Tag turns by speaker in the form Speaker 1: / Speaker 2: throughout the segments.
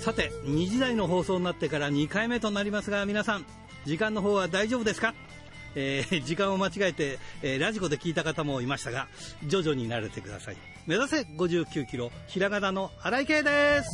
Speaker 1: さて2時台の放送になってから2回目となりますが皆さん時間の方は大丈夫ですか？えー、時間を間違えて、えー、ラジコで聞いた方もいましたが徐々に慣れてください。目指せ59キロひらがなの荒井圭です。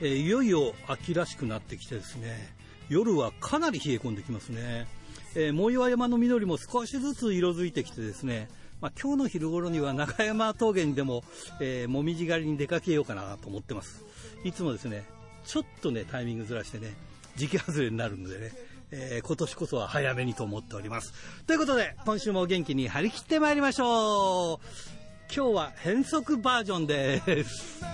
Speaker 1: えー、いよいよ秋らしくなってきてですね夜はかなり冷え込んできますねえー、藻岩山の緑も少しずつ色づいてきてですね、まあ、今日の昼頃には中山峠にでも、えー、もみじ狩りに出かけようかなと思ってます。いつもですね、ちょっとね、タイミングずらしてね、時期外れになるのでね、えー、今年こそは早めにと思っております。ということで、今週も元気に張り切ってまいりましょう今日は変則バージョンです。チ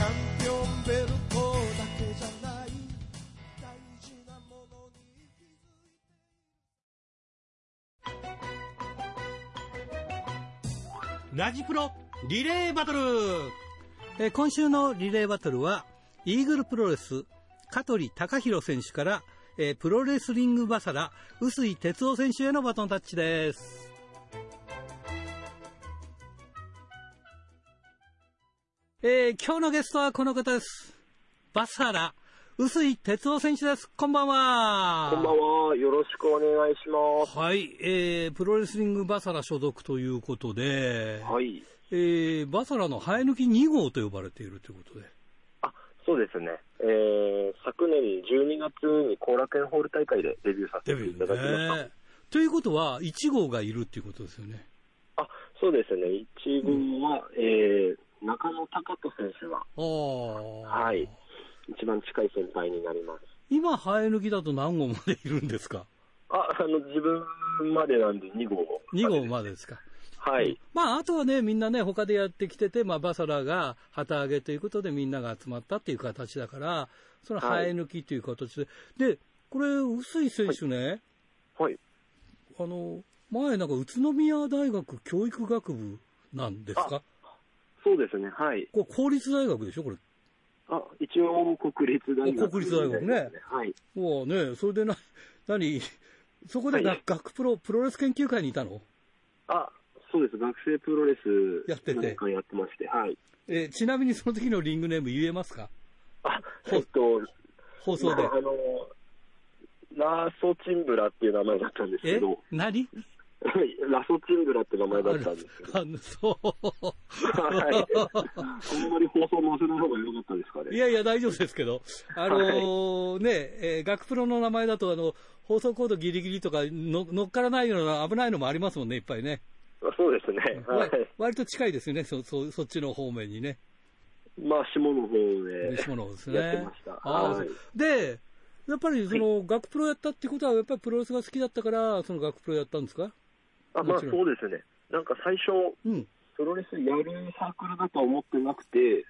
Speaker 1: ャンピオンベルトだけじゃない大事なものに気づいてラジプロリレーバトル、え今週のリレーバトルはイーグルプロレス香取隆弘選手から、えプロレスリングバサラ臼井哲夫選手へのバトンタッチですえー、今日のゲストはこの方です。バサラ、臼井哲夫選手です。こんばんは。
Speaker 2: こんばんは。よろしくお願いします。
Speaker 1: はい。えー、プロレスリングバサラ所属ということで、
Speaker 2: はい。
Speaker 1: えー、バサラの生え抜き2号と呼ばれているということで。
Speaker 2: あ、そうですね。えー、昨年12月に後楽園ホール大会でデビューさせていただきました。ね、
Speaker 1: ということは、1号がいるっていうことですよね。
Speaker 2: あ、そうですね。1号は、うん、えー、中野隆人選手は、はい、一番近い先輩になります。
Speaker 1: 今、生え抜きだと何号までいるんですか？
Speaker 2: あ、あの、自分までなんで2号。
Speaker 1: 2号までですか。
Speaker 2: はい。
Speaker 1: まあ、あとはね、みんなね、他でやってきてて、まあ、バサラが旗揚げということでみんなが集まったっていう形だから、その生え抜きという形で。はい、で、これ、臼井選手ね、
Speaker 2: はい。
Speaker 1: あの、前なんか宇都宮大学教育学部なんですか？
Speaker 2: そうですね、はい。
Speaker 1: これ公立大学でしょ、これ。
Speaker 2: あ、一応国立大学、
Speaker 1: 国立大学ね。
Speaker 2: はい。
Speaker 1: もうね、それでな、何、そこで学はい、学プロ、プロレス研究会にいたの？
Speaker 2: あ、そうです。学生プロレス
Speaker 1: やってて。
Speaker 2: やってまして、はい。
Speaker 1: えちなみにその時のリングネーム言えますか？
Speaker 2: あ、えっと、
Speaker 1: 放送で。
Speaker 2: まあ、あの、ラーソチンブラっていう名前だったんですけど。
Speaker 1: え？何？
Speaker 2: ラソチングラって名前だったんです。あ
Speaker 1: そう。
Speaker 2: はい。あんまり放送載せない方が良かったですかね。
Speaker 1: いやいや、大丈夫ですけど、あのーはい、ね、えー、学プロの名前だと、あの、放送コードギリギリとかの乗っからないような危ないのもありますもんね、いっぱいね。
Speaker 2: そうですね。はい。
Speaker 1: 割と近いですよね、そ、そ、そっちの方面にね。
Speaker 2: まあ、下の方で。
Speaker 1: 下の方ですね。
Speaker 2: やってました。
Speaker 1: はい、で、やっぱりその、はい、学プロやったってことは、やっぱりプロレスが好きだったから、その学プロやったんですか？
Speaker 2: あまあそうですね。なんか最初、うん、プロレスやるサークルだとは思ってなくて、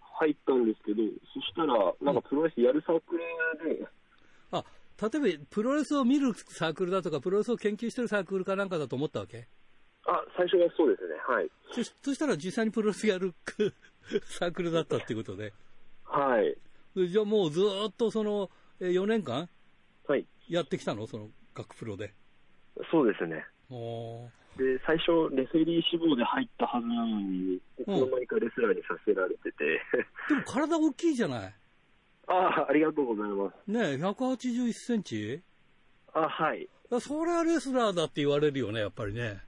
Speaker 2: 入ったんですけど、そしたら、なんかプロレスやるサークルで、
Speaker 1: あ、例えばプロレスを見るサークルだとか、プロレスを研究してるサークルかなんかだと思ったわけ？
Speaker 2: あ、最初はそうですね、はい。
Speaker 1: そそしたら実際にプロレスやる サークルだったっていうことで。
Speaker 2: はい。
Speaker 1: じゃあもうずっとその、4年間？
Speaker 2: はい。
Speaker 1: やってきたの？その学プロで。
Speaker 2: そうですね。で、最初、レフェリー志望で入ったはずなのに、いつの間にかレスラーにさせられてて。
Speaker 1: でも体大きいじゃない？
Speaker 2: ああ、ありがとうございます。
Speaker 1: ねえ、181センチ？
Speaker 2: あはい。
Speaker 1: それはレスラーだって言われるよね、やっぱりね。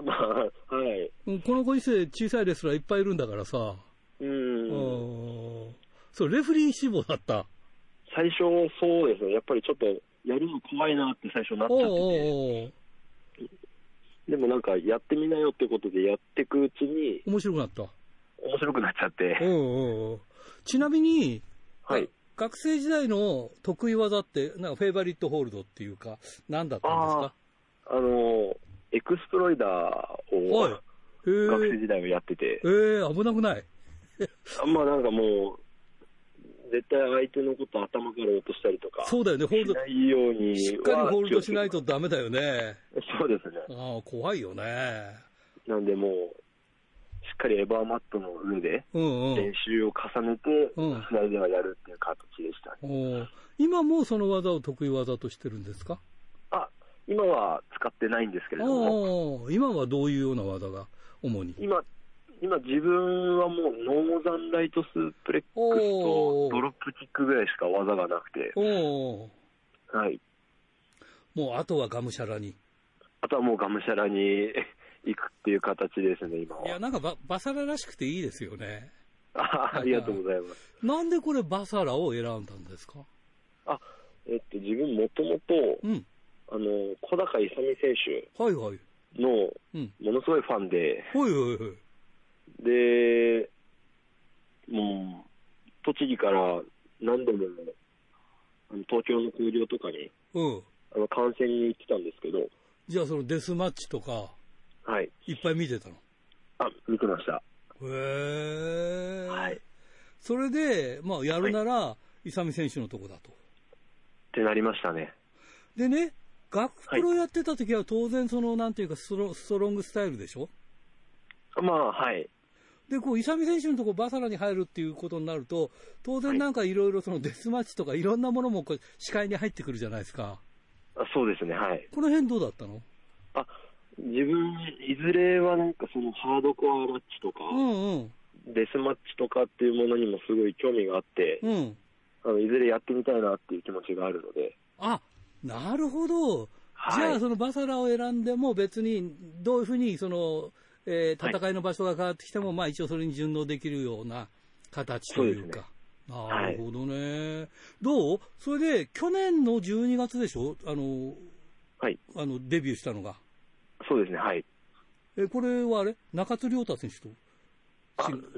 Speaker 2: まあ、はい。
Speaker 1: このご時世、小さいレスラーいっぱいいるんだからさ。
Speaker 2: うん。
Speaker 1: そう、レフリー志望だった。
Speaker 2: 最初、そうですね。やっぱりちょっと、やるの怖いなって最初なっちゃってて。おうおうでもなんかやってみなよってことでやっていくうちに、
Speaker 1: 面白くなった。
Speaker 2: 面白くなっちゃって。
Speaker 1: うんうんうん、ちなみに、
Speaker 2: はい。
Speaker 1: 学生時代の得意技って、なんかフェイバリットホールドっていうか、何だったんですか？
Speaker 2: あの、エクスプロイダーを、はい、学生時代もやってて。
Speaker 1: えー、危なくない？
Speaker 2: まあなんかもう、絶対相手のこと頭から落としたりとか。
Speaker 1: そうだよね、
Speaker 2: ホールド。しないように。
Speaker 1: しっかりホールドしないとダメだよね。
Speaker 2: そうですね。
Speaker 1: ああ、怖いよね。
Speaker 2: なんでもう、しっかりエバーマットの上で、練習を重ねて、試合ではやるっていう形でした、
Speaker 1: ね、今もその技を得意技としてるんですか？
Speaker 2: あ、今は使ってないんですけれども。
Speaker 1: 今はどういうような技が主に？
Speaker 2: 今、今自分はもうノーザンライトスープレックスとドロップキックぐらいしか技がなくて。はい。
Speaker 1: もうあとはがむしゃらに？
Speaker 2: あとはもうがむしゃらに 行くっていう形ですね、今は。
Speaker 1: いや、なんかババサラらしくていいですよね。
Speaker 2: あありがとうございます。
Speaker 1: なんでこれバサラを選んだんですか？
Speaker 2: あ、えっと、自分もともと、あの、小高勇選手。
Speaker 1: はいはい。
Speaker 2: の、ものすごいファンで。
Speaker 1: はいはいはい。
Speaker 2: で、もう、栃木から何度も、東京の空港とかに、
Speaker 1: うん、
Speaker 2: あの観戦に行ってたんですけど。
Speaker 1: じゃあそのデスマッチとか、
Speaker 2: はい。
Speaker 1: いっぱい見てたの？
Speaker 2: あ、見てました。へ
Speaker 1: え。
Speaker 2: はい。
Speaker 1: それで、まあ、やるなら、勇選手のとこだと。
Speaker 2: ってなりましたね。
Speaker 1: でね、学プロやってた時は当然その、なんていうかスト、ストロングスタイルでしょ？
Speaker 2: まあ、はい。
Speaker 1: で、こう、勇選手のとこバサラに入るっていうことになると、当然なんかいろいろそのデスマッチとかいろんなものもこう視界に入ってくるじゃないですか。
Speaker 2: あそうですね、はい。
Speaker 1: この辺どうだったの？
Speaker 2: あ、自分、いずれはなんかそのハードコアマッチとか、
Speaker 1: うんうん、
Speaker 2: デスマッチとかっていうものにもすごい興味があって、
Speaker 1: うん、
Speaker 2: あのいずれやってみたいなっていう気持ちがあるので。
Speaker 1: あ、なるほど。はい、じゃあそのバサラを選んでも別にどういうふうにその、えー、戦いの場所が変わってきても、はい、まあ一応それに順応できるような形というか。うね、なるほどね。はい、どう？それで去年の12月でしょ？あの、
Speaker 2: はい。
Speaker 1: あの、デビューしたのが。
Speaker 2: そうですね、はい。
Speaker 1: え、これはあれ？中津亮太選手と？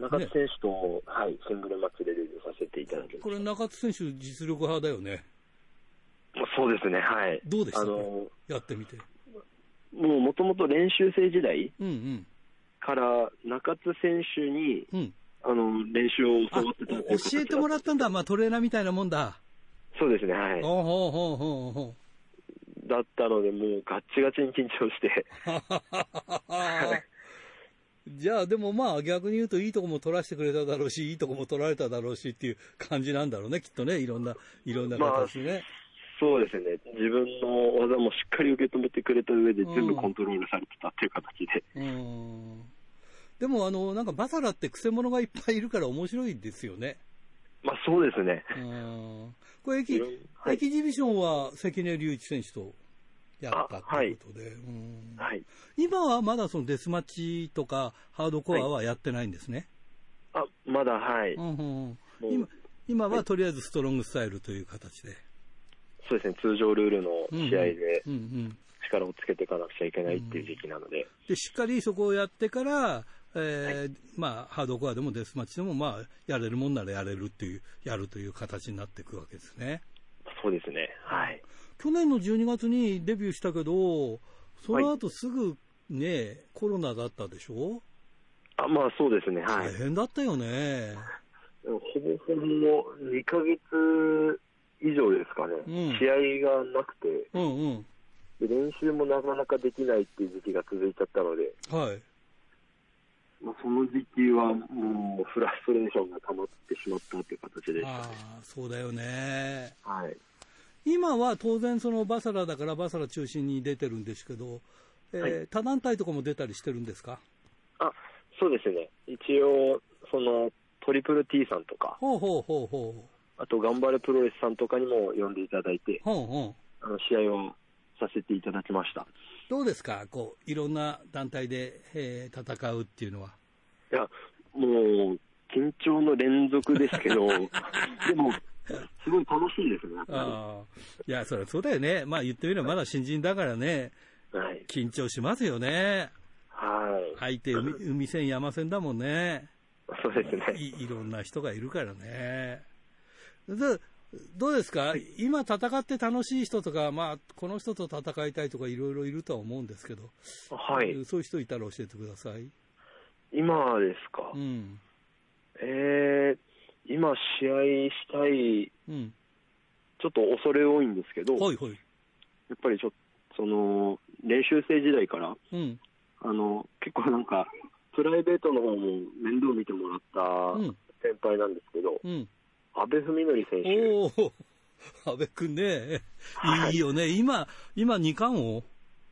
Speaker 2: 中津選手と、ね、はい、シングルマッチでデビューさせていただきました。
Speaker 1: これ中津選手実力派だよね。
Speaker 2: そうですね、はい。
Speaker 1: どうでした？あのやってみて。
Speaker 2: もうもともと練習生時代
Speaker 1: から
Speaker 2: 中津選手に、
Speaker 1: うん、
Speaker 2: あの練習を教わってた
Speaker 1: 教えてもらったんだ、まあ、トレーナーみたいなもんだ。
Speaker 2: そうですね、はい。
Speaker 1: ほうほうほうほう
Speaker 2: だったので、もうガッチガチに緊張して。
Speaker 1: じゃあ、でもまあ逆に言うといいとこも取らせてくれただろうし、いいとこも取られただろうしっていう感じなんだろうね、きっとね、いろんな、いろんな形ね。まあ
Speaker 2: そうですね、自分の技もしっかり受け止めてくれた上で、全部コントロールされてたっていう形で。
Speaker 1: うん、でもあの、なんかバサラってくせ者がいっぱいいるから面白いですよね。
Speaker 2: まあそうですね。
Speaker 1: うんこれエキ、はい、エキジビションは関根隆一選手とやったということで、
Speaker 2: はい、
Speaker 1: 今はまだそのデスマッチとかハードコアはやってないんですね。
Speaker 2: はい、あまだはい、
Speaker 1: うんうん今。今はとりあえずストロングスタイルという形で。
Speaker 2: そうですね、通常ルールの試合で力をつけていかなくちゃいけないっていう時期なので。
Speaker 1: でしっかりそこをやってから、えー、はい、まあ、ハードコアでもデスマッチでも、まあ、やれるもんならやれるっていう、やるという形になっていくわけですね。
Speaker 2: そうですね。はい。
Speaker 1: 去年の12月にデビューしたけど、その後すぐね、はい、コロナだったでしょ？
Speaker 2: あ、まあそうですね。はい。
Speaker 1: 大変だったよね。
Speaker 2: ほぼほぼ2ヶ月以上ですかね、うん、試合がなくて、
Speaker 1: うんうん、
Speaker 2: で、練習もなかなかできないっていう時期が続いちゃったので、
Speaker 1: はい。
Speaker 2: まあ、その時期はもうフラストレーションが溜まってしまったっていう形でした、ね、あ
Speaker 1: あ、そうだよね。
Speaker 2: はい。
Speaker 1: 今は当然そのバサラだからバサラ中心に出てるんですけど、えーはい、他団体とかも出たりしてるんですか？
Speaker 2: あ、そうですね。一応、そのトリプル T さんとか、
Speaker 1: ほうほうほうほう。
Speaker 2: あと、頑張れプロレスさんとかにも呼んでいただいて、
Speaker 1: ほうほ
Speaker 2: うあの試合をさせていただきました。
Speaker 1: どうですか、こういろんな団体で、えー、戦うっていうのは。
Speaker 2: いや、もう、緊張の連続ですけど、でも、すごい楽しいですね、
Speaker 1: あいや、そりゃそうだよね。まあ言ってみればまだ新人だからね、
Speaker 2: はい、
Speaker 1: 緊張しますよね。
Speaker 2: は
Speaker 1: い。相手海、海線、山線だもんね。
Speaker 2: そうですね
Speaker 1: い。いろんな人がいるからね。どうですか？今戦って楽しい人とか、まあ、この人と戦いたいとかいろいろいるとは思うんですけど、
Speaker 2: はい。
Speaker 1: そういう人いたら教えてください。
Speaker 2: 今ですか？
Speaker 1: うん。
Speaker 2: えー、今、試合したい、うん、ちょっと恐れ多いんですけど、
Speaker 1: はいはい、や
Speaker 2: っぱりちょその、練習生時代から、うん、あの、結構なんか、プライベートの方も面倒見てもらった先輩なんですけど、うん、阿部文則選手。
Speaker 1: お 阿部君ね、い。いよね、今、今2冠王？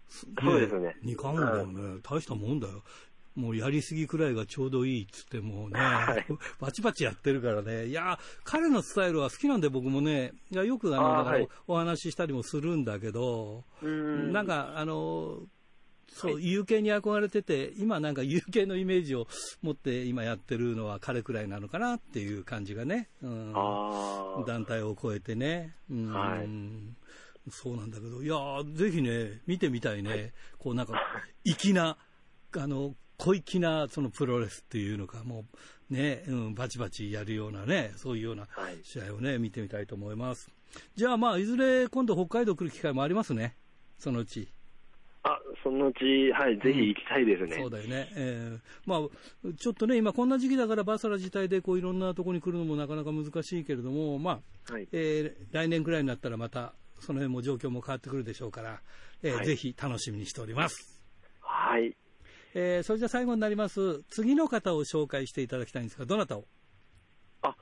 Speaker 2: そうですね。
Speaker 1: 2冠王だよね、大したもんだよ。もうやりすぎくらいがちょうどいいっつってもね、はい、バチバチやってるからね、いや、彼のスタイルは好きなんで僕もね、いやよくあのだからお話ししたりもするんだけど、なんか、あの、そう、有形に憧れてて、今なんか有形のイメージを持って今やってるのは彼くらいなのかなっていう感じがね、うん、団体を超えてね、うん、はい、そうなんだけど、いやぜひね、見てみたいね、はい、こうなんか、粋な、あの、小粋なそのプロレスっていうのか、もうね、うん、バチバチやるようなね、そういうような試合をね、見てみたいと思います。じゃあまあ、いずれ今度北海道来る機会もありますね、そのうち。
Speaker 2: あ、そのうち、はい、ぜひ行きたいですね。
Speaker 1: そうだよね。えー、まあ、ちょっとね、今こんな時期だからバサラ自体でこういろんなところに来るのもなかなか難しいけれども、まあ、はい、えー、来年くらいになったらまた、その辺も状況も変わってくるでしょうから、えー、はい、ぜひ楽しみにしております。
Speaker 2: はい。
Speaker 1: えー、それじゃ最後になります。次の方を紹介していただきたいんですが、どなたを？
Speaker 2: あ、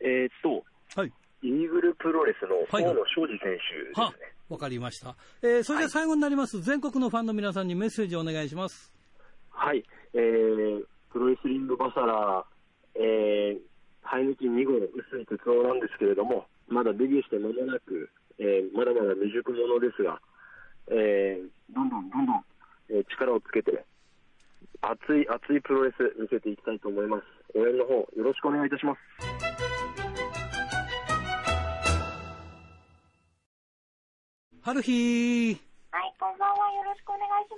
Speaker 2: えー、っと、はい。イーグルプロレスの河野昌司選手ですね。わ、
Speaker 1: はい、かりました。えー、それじゃ最後になります、はい、全国のファンの皆さんにメッセージをお願いします。
Speaker 2: はい。えー、プロレスリングバサラ、えー、生え抜き2号薄い鉄道なんですけれども、まだデビューして間もなく、えー、まだまだ未熟者ですが、えー、どんどんどんどん、えー、力をつけて、熱い熱いプロレス見せていきたいと思います。応援の方よろしくお願いいたします。
Speaker 1: 春日
Speaker 3: はい、こんばんは。よろしくお願いし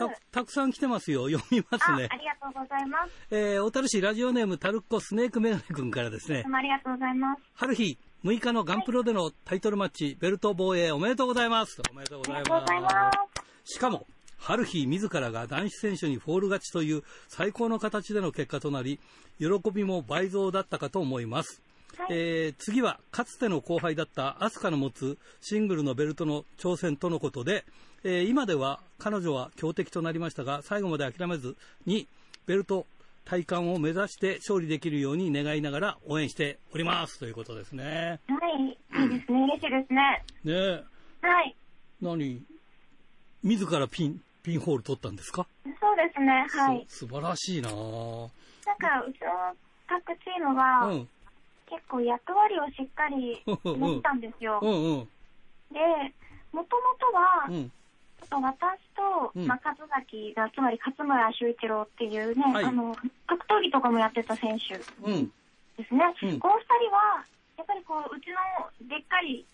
Speaker 3: ま
Speaker 1: す。た、たくさん来てますよ。読みますね。
Speaker 3: ありがとうございます。
Speaker 1: えー、小樽市ラジオネームタルッコスネークメガネ君からですね。
Speaker 3: ありがとうございます。
Speaker 1: 春日、6日のガンプロでのタイトルマッチ、はい、ベルト防衛おめでとうございます。おめでとうございます。しかも、ハルヒー自らが男子選手にフォール勝ちという最高の形での結果となり、喜びも倍増だったかと思います。はい、えー、次は、かつての後輩だったアスカの持つシングルのベルトの挑戦とのことで、えー、今では彼女は強敵となりましたが、最後まで諦めずに、ベルト体感を目指して勝利できるように願いながら応援しております。ということですね。
Speaker 3: はい、いいですね、嬉しいですね。
Speaker 1: ね
Speaker 3: はい。
Speaker 1: 何？自らピン、ピンホール取ったんですか？
Speaker 3: そうですね、はい。
Speaker 1: 素晴らしいななん
Speaker 3: か、うちの各チームは、うん、結構役割をしっかり持ったんですよ。うんうん、で、もともとは、うん。私と、うん、まあ、勝崎が、つまり勝村修一郎っていうね、はい、あの、格闘技とかもやってた選手ですね。うん、この二人は、やっぱりこう、うちのでっかい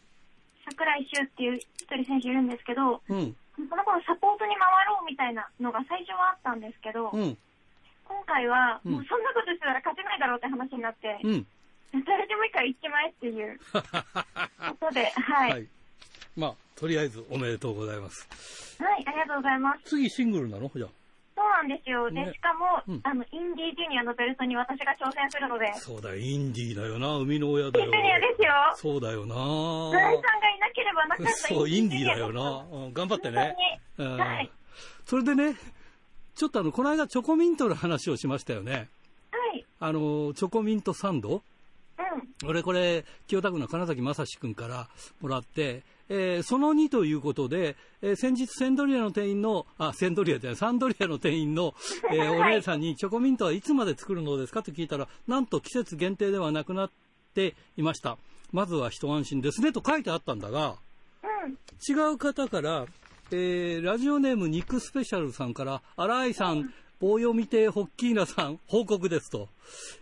Speaker 3: 桜井修っていう一人選手いるんですけど、うん、その頃サポートに回ろうみたいなのが最初はあったんですけど、うん、今回は、もうそんなことしたら勝てないだろうって話になって、うん、誰でもいいから行っちまえっていう ことで、はい。はい、
Speaker 1: まあ、とりあえずおめでとうございます。
Speaker 3: はい、ありがとうございます。
Speaker 1: 次シングルなの？じゃあ。
Speaker 3: そうなんですよ。で、しかも、うん、あの、インディージュニアのベルトに私が挑戦するので。
Speaker 1: そうだよ、インディーだよな、生みの親だよ。イン
Speaker 3: ディーですよ。
Speaker 1: そうだよな。
Speaker 3: 村井さんがいなければなかった
Speaker 1: そう、インディーだよな。うん、頑張ってね。
Speaker 3: はい。
Speaker 1: それでね、ちょっとあの、この間チョコミントの話をしましたよね。
Speaker 3: はい。
Speaker 1: あの、チョコミントサンド？
Speaker 3: うん。
Speaker 1: 俺これ、清田区の金崎正史君からもらって、えー、その2ということで、えー、先日センドリアの店員の、あ、センドリアじゃない、サンドリアの店員の、えー、お姉さんにチョコミントはいつまで作るのですかと聞いたら、なんと季節限定ではなくなっていました。まずは一安心ですねと書いてあったんだが、
Speaker 3: うん、
Speaker 1: 違う方から、えー、ラジオネームニックスペシャルさんから、新井さん棒読み亭ホッキーナさん、報告ですと。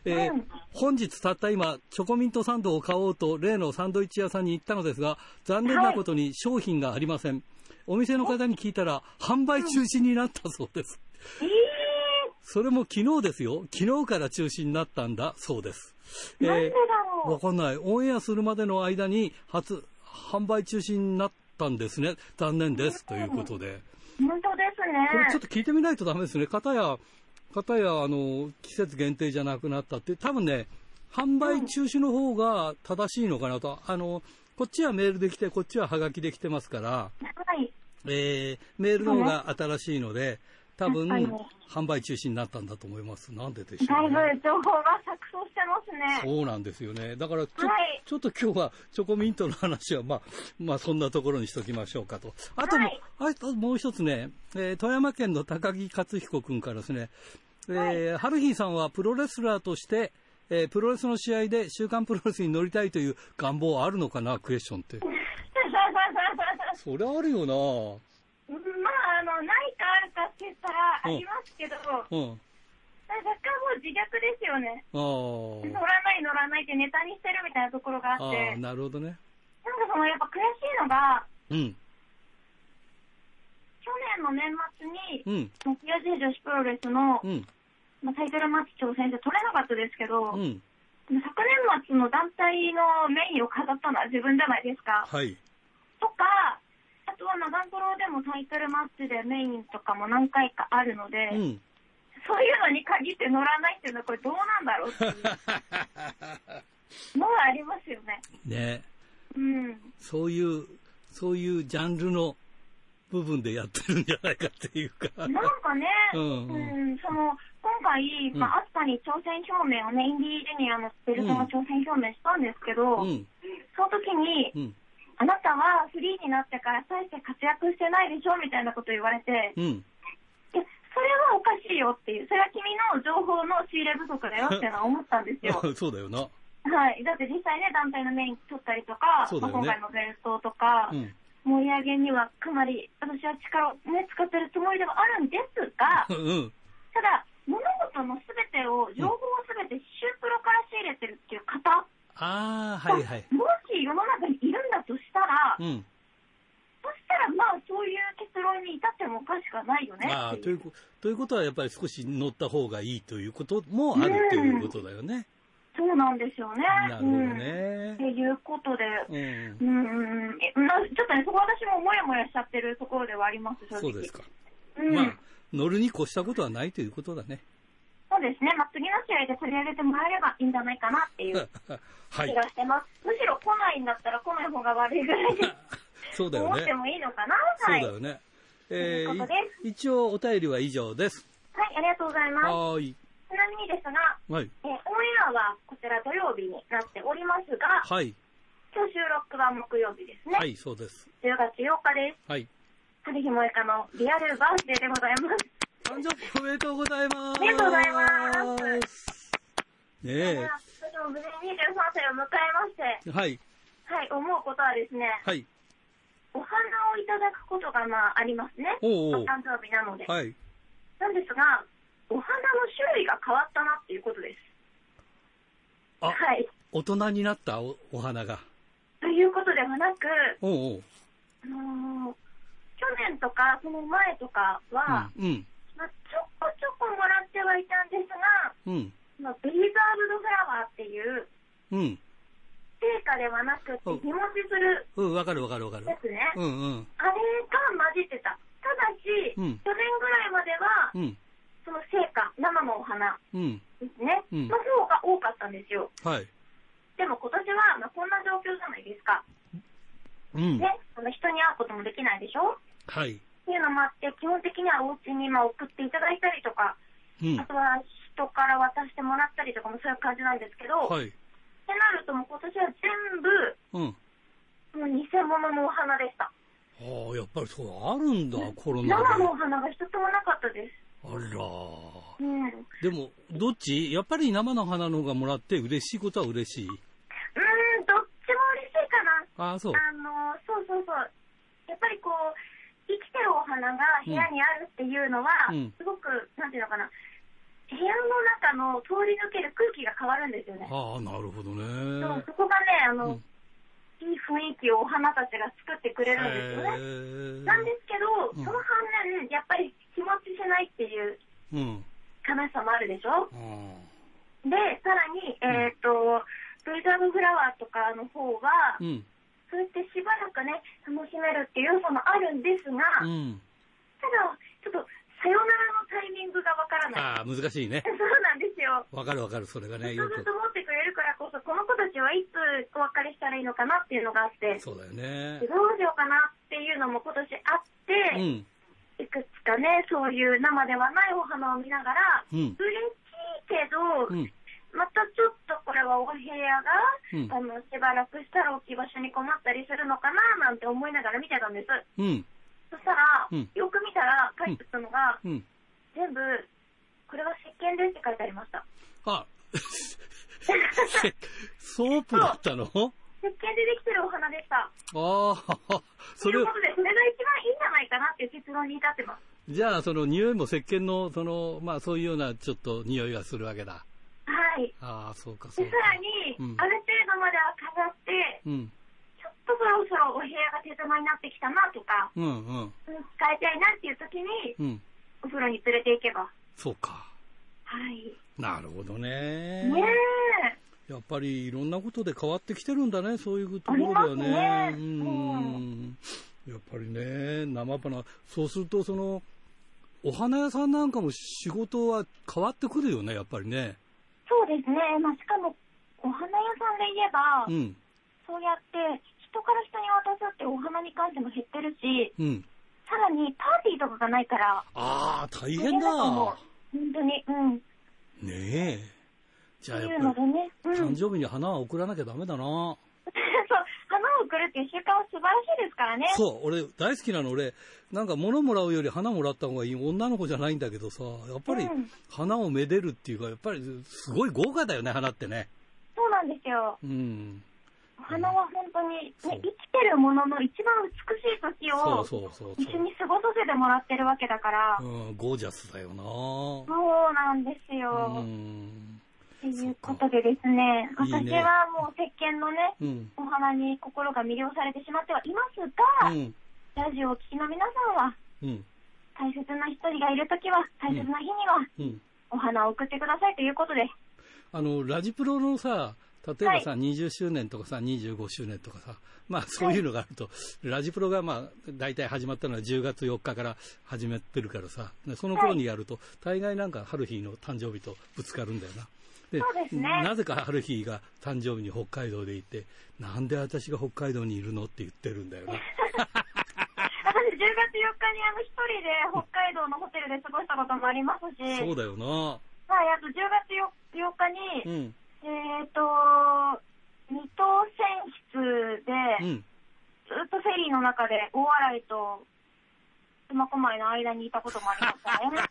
Speaker 1: えーうん、本日たった今、チョコミントサンドを買おうと、例のサンドイッチ屋さんに行ったのですが、残念なことに商品がありません。はい、お店の方に聞いたら、販売中止になったそうです。
Speaker 3: えー、
Speaker 1: それも昨日ですよ。昨日から中止になったんだそうです。
Speaker 3: えー、
Speaker 1: わかんない。オンエアするまでの間に、初、販売中止になったんですね。残念です。ということで。
Speaker 3: 本当ですね。
Speaker 1: これちょっと聞いてみないとダメですね。かたや、かたや、あの、季節限定じゃなくなったって、多分ね、販売中止の方が正しいのかなと。あの、こっちはメールで来て、こっちはハガキで来てますから、は
Speaker 3: い。
Speaker 1: えー、メールの方が新しいので、多分、販売中止になったんだと思います。なんででしょ
Speaker 3: う、ね、だいぶ情報が錯綜してますね。
Speaker 1: そうなんですよね。だからちょ、はい、ちょっと今日はチョコミントの話は、まあ、まあ、そんなところにしときましょうかと。あとも、はい、あともう一つね、えー、富山県の高木克彦君からですね、えー、ハルヒーさんはプロレスラーとして、えー、プロレスの試合で週刊プロレスに乗りたいという願望あるのかな、クエスチョンって。そりゃあるよな
Speaker 3: まあ、あの、ないかあるかって言ったらありますけど、うん。若干もう自虐ですよね。乗らない乗らないってネタにしてるみたいなところがあって。
Speaker 1: なるほどね。
Speaker 3: なんかそのやっぱ悔しいのが、
Speaker 1: うん。
Speaker 3: 去年の年末に、うん。木曜女子プロレスの、うん。まあ、タイトルマッチ挑戦して取れなかったですけど、うん。昨年末の団体のメインを飾ったのは自分じゃないですか。
Speaker 1: はい。
Speaker 3: とか、あとはまあガンプロでもタイトルマッチでメインとかも何回かあるので、うん、そういうのに限って乗らないっていうのはこれどうなんだろうっていうのは ありますよね。
Speaker 1: ね。
Speaker 3: うん。
Speaker 1: そういう、そういうジャンルの部分でやってるんじゃないかっていうか。
Speaker 3: なんかね、うん、うん、その、今回、まあ、アスカに挑戦表明をね、インディージュニアのベルトの挑戦表明したんですけど、うん、その時に、うんあなたはフリーになってから大して活躍してないでしょみたいなこと言われて、うん、でそれはおかしいよっていう、それは君の情報の仕入れ不足だよっていうのは思ったんですよ。
Speaker 1: そうだよな。
Speaker 3: はい。だって実際ね、団体のメイン取ったりとか、ね、まあ、今回のベルトとか、うん、盛り上げにはかなり私は力をね、使ってるつもりではあるんですが、うん、ただ、物事のすべてを、情報をすべてシュープロから仕入れてるっていう方、
Speaker 1: ああ、はいはい。
Speaker 3: もし世の中にいるんだとしたら、うん、そしたらまあそういう結論に至ってもおかしくはないよねあ
Speaker 1: というということはやっぱり少し乗った方がいいということもあるということだよね。
Speaker 3: そうなんですよね。
Speaker 1: なるほどね。
Speaker 3: っていうことで、うん、うん、ちょっとね、そこ私ももやもやしちゃってるところではあります、
Speaker 1: そうですか。うん、まあ、乗るに越したことはないということだね。
Speaker 3: そうですね、まあ、次の試合で取り上げてもらえればいいんじゃないかなっていう 気がしてます。はい、むしろ来ないんだったら来ない方が悪いぐらいで
Speaker 1: そうだよね。
Speaker 3: 思ってもいいのかな、
Speaker 1: はい、そうだよね。えー、一応お便りは以上です。
Speaker 3: はい、ありがとうございます。
Speaker 1: はい。
Speaker 3: ちなみにですが、
Speaker 1: はい、
Speaker 3: えー、オンエアはこちら土曜日になっておりますが、
Speaker 1: はい。
Speaker 3: 今日収録は木曜日ですね。
Speaker 1: はい、そうです。
Speaker 3: 10月8日です。
Speaker 1: はい。
Speaker 3: 春日萌香のリアルバースデーでございます。
Speaker 1: 誕生日おめでとうございます。
Speaker 3: ありがとうございます。
Speaker 1: ねえ。
Speaker 3: 無事に23歳を迎えまして、
Speaker 1: はい。
Speaker 3: はい、思うことはですね、
Speaker 1: はい。
Speaker 3: お花をいただくことがまあありますね。
Speaker 1: お
Speaker 3: お誕生日なので。
Speaker 1: はい。
Speaker 3: なんですが、お花の種類が変わったなっていうことです。
Speaker 1: あ、はい。大人になった？おお花が。
Speaker 3: ということではなく、
Speaker 1: おうおう
Speaker 3: あのー、去年とかその前とかは、
Speaker 1: うん、うん
Speaker 3: まあ、ちょこちょこもらってはいたんですが、
Speaker 1: うん、
Speaker 3: まあ、ベリザーブドフラワーっていう、
Speaker 1: うん、
Speaker 3: 定価ではなくて日持ちする
Speaker 1: うんわかるわかるわかる。
Speaker 3: ですね、
Speaker 1: うんうん、
Speaker 3: あれが混じってた。ただし、うん、去年ぐらいまでは、うん、その成果生のお花ですね、うん、の方が多かったんですよ。
Speaker 1: はい。
Speaker 3: でも今年は、まあ、こんな状況じゃないですか、
Speaker 1: うん、
Speaker 3: ね、その人に会うこともできないでしょ？
Speaker 1: はい
Speaker 3: っていうのもあって、基本的にはお家にまあ送っていただいたりとか、うん、あとは人から渡してもらったりとかもそういう感じなんですけど、
Speaker 1: はい、
Speaker 3: ってなるともう今年は全部、うん、もう偽物のお花でした。
Speaker 1: ああ、やっぱりそうあるんだ、コロ
Speaker 3: ナで。生のお花が一つもなかったです。
Speaker 1: あら。
Speaker 3: うん。
Speaker 1: でも、どっち？やっぱり生の花の方がもらって嬉しいことは嬉しい？うん、
Speaker 3: どっちも嬉しいか
Speaker 1: な。ああ、そう。
Speaker 3: あの、そうそうそう。やっぱりこう、生きてるお花が部屋にあるっていうのは、うん、すごく、なんていうのかな、部屋の中の通り抜ける空気が変わるんですよね。
Speaker 1: ああ、なるほどね。
Speaker 3: そこがね、あの、うん、いい雰囲気をお花たちが作ってくれるんですよね。なんですけど、その反面、やっぱり日持ちしないっていう悲しさもあるでしょ？うん、で、さらに、えっ、ー、と、ブリザーブフラワーとかの方は、うんそうやってしばらくね、楽しめるっていう要素もあるんですが、うん、ただ、ちょっと、さよならのタイミングがわからない。
Speaker 1: ああ、難しいね。
Speaker 3: そうなんですよ。
Speaker 1: わかるわかる、それがね。
Speaker 3: ずっと持ってくれるかこそこの子たちはいつお別れしたらいいのかなっていうのがあって、
Speaker 1: そうだよね。
Speaker 3: どうしようかなっていうのも今年あって、うん、いくつかね、そういう生ではないお花を見ながら、うん、嬉しいけど、うんまたちょっとこれはお部屋が、うん、あのしばらくしたら置き場所に困ったりするのかななんて思いながら見てたんです。うん、そしたら、うん、よく見たら書いてたのが、全部、これは石鹸ですって書いてありました。あ、
Speaker 1: ソープだったの？石鹸
Speaker 3: でできてるお花でした。あ
Speaker 1: あ、
Speaker 3: それ。ということで、それが一番いいんじゃないかなっていう結論に至ってます。
Speaker 1: じゃあ、その匂いも石鹸の、その、まあそういうようなちょっと匂いがするわけだ。
Speaker 3: はい。
Speaker 1: ああ、そうか、そう
Speaker 3: か。で、さらに、うん、ある程度までは飾って、うん、ちょっとそろそろお部屋が手狭になってきたなとか、うんうん、使いたいなっていう時に、うん、お風呂に連れて行けば。
Speaker 1: そうか。
Speaker 3: はい。
Speaker 1: なるほどね。
Speaker 3: ね
Speaker 1: やっぱりいろんなことで変わってきてるんだね、そういうところではね。ねうん。やっぱりね、生花、そうすると、その、お花屋さんなんかも仕事は変わってくるよね、やっぱりね。
Speaker 3: そうですね、まあ、しかもお花屋さんで言えば、うん、そうやって人から人に渡すってお花に関しても減ってるし、うん、さらにパーティーとかがないから、
Speaker 1: ああ、大変だ。
Speaker 3: 本当に、うん。
Speaker 1: ねえ。じゃあやっぱり、ねうん、誕生日に花は送らなきゃダメだな。そ
Speaker 3: う、花を送るっていう習慣は素晴らしいですからね。
Speaker 1: そう、俺大好きなの、俺、なんか物もらうより花もらった方がいい女の子じゃないんだけどさ、やっぱり花をめでるっていうか、やっぱりすごい豪華だよね、花ってね。
Speaker 3: そうなんですよ。うん。お花は本当に、ね、生きてるものの一番美しい時を一緒に過ごさせてもらってるわけだから。
Speaker 1: うん、ゴージャスだよな
Speaker 3: そうなんですよ。うんということでですね、私はもう石鹸のね、うん、お花に心が魅了されてしまってはいますが、うん、ラジオを聴きの皆さんは、うん、大切な一人がいるときは、大切な日には、お花を送ってくださいということで。
Speaker 1: あの、ラジプロのさ、例えばさ、はい、20周年とかさ、25周年とかさ、まあそういうのがあると、はい、ラジプロがまあ大体始まったのは10月4日から始めてるからさ、その頃にやると、大概なんか春日の誕生日とぶつかるんだよな。
Speaker 3: で、ね、
Speaker 1: なぜか春日が誕生日に北海道でいて、なんで私が北海道にいるのって言ってるんだよな。私10
Speaker 3: 月4日にあの一人で北海道のホテルで過ごしたこともありますし。
Speaker 1: そうだよな。
Speaker 3: はい、あと10月 4, 4日に、うん、えっ、ー、と、二等船室で、うん、ずっとフェリーの中で大洗と苫小牧の間にいたこともありましたね。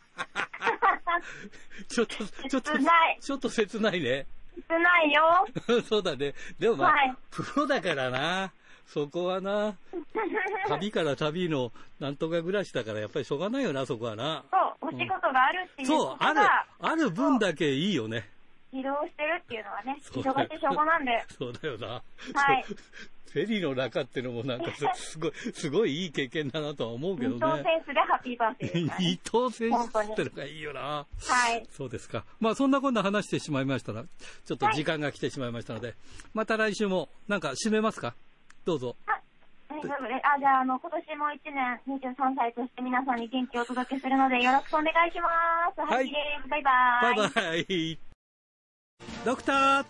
Speaker 1: ちょっと、ちょっと、ちょっと切ないね。
Speaker 3: 切ないよ。
Speaker 1: そうだね。でもまあ、はい、プロだからな。そこはな。旅から旅のなんとか暮らしだから、やっぱりしょうがないよな、そこはな。
Speaker 3: そう、お仕事があるっていう
Speaker 1: そう、ある、ある分だけいいよね。
Speaker 3: 移動してるっていうのはね、忙しい証拠なんで。
Speaker 1: そうだよな。
Speaker 3: はい。
Speaker 1: フェリーの中っていうのもなんか すごい、すごいいい経験だなとは思うけどね。伊
Speaker 3: 藤選手でハッピーバースデー、ね、伊
Speaker 1: 藤選手ってのがいいよな。
Speaker 3: はい。
Speaker 1: そうですか。まあそんなこんな話してしまいましたら、ちょっと時間が来てしまいましたので、はい、また来週もなんか締めますか？どうぞ。
Speaker 3: 大丈夫です。あ、じゃあ、あの、今年も1年23歳として皆さんに元気をお届けするので、よろしくお願いします。はい。バイバイ。
Speaker 1: バイバイ。ドクター。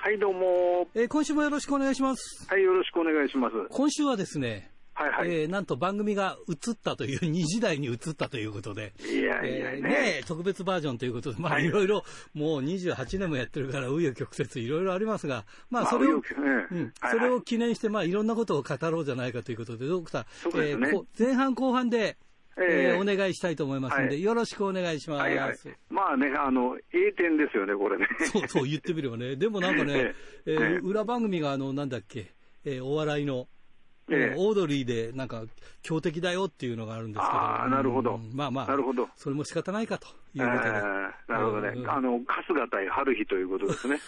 Speaker 4: はいどうも、
Speaker 1: えー、今週もよろしくお願いします。
Speaker 4: はいよろしくお願いします。
Speaker 1: 今週はですね
Speaker 4: はいはい。え
Speaker 1: ー、なんと番組が移ったという、2時台に移ったということで。
Speaker 4: いやいや
Speaker 1: ね,、えー、ね特別バージョンということで、まあ、い。ろいろ、もう28年もやってるから、紆余曲折いろいろありますが、まあ、それを、まあ、うん、それを記念して、まあ、いろんなことを語ろうじゃないかということで、ドクター、ね、えー、前半後半で、えー、お願いしたいと思いますので、はい、よろしくお願いします。はいはい、
Speaker 4: まあね、あの、栄点ですよね、これね。
Speaker 1: そうそう、言ってみればね。でもなんかね、えー、裏番組が、あの、なんだっけ、えー、お笑いの、ええ、オードリーでなんか強敵だよっていうのがあるんですけど、
Speaker 4: あなるほど、
Speaker 1: まあまあ、
Speaker 4: なるほど。
Speaker 1: それも仕方ないかということで、
Speaker 4: なるほどね、あの春日対春日ということですね。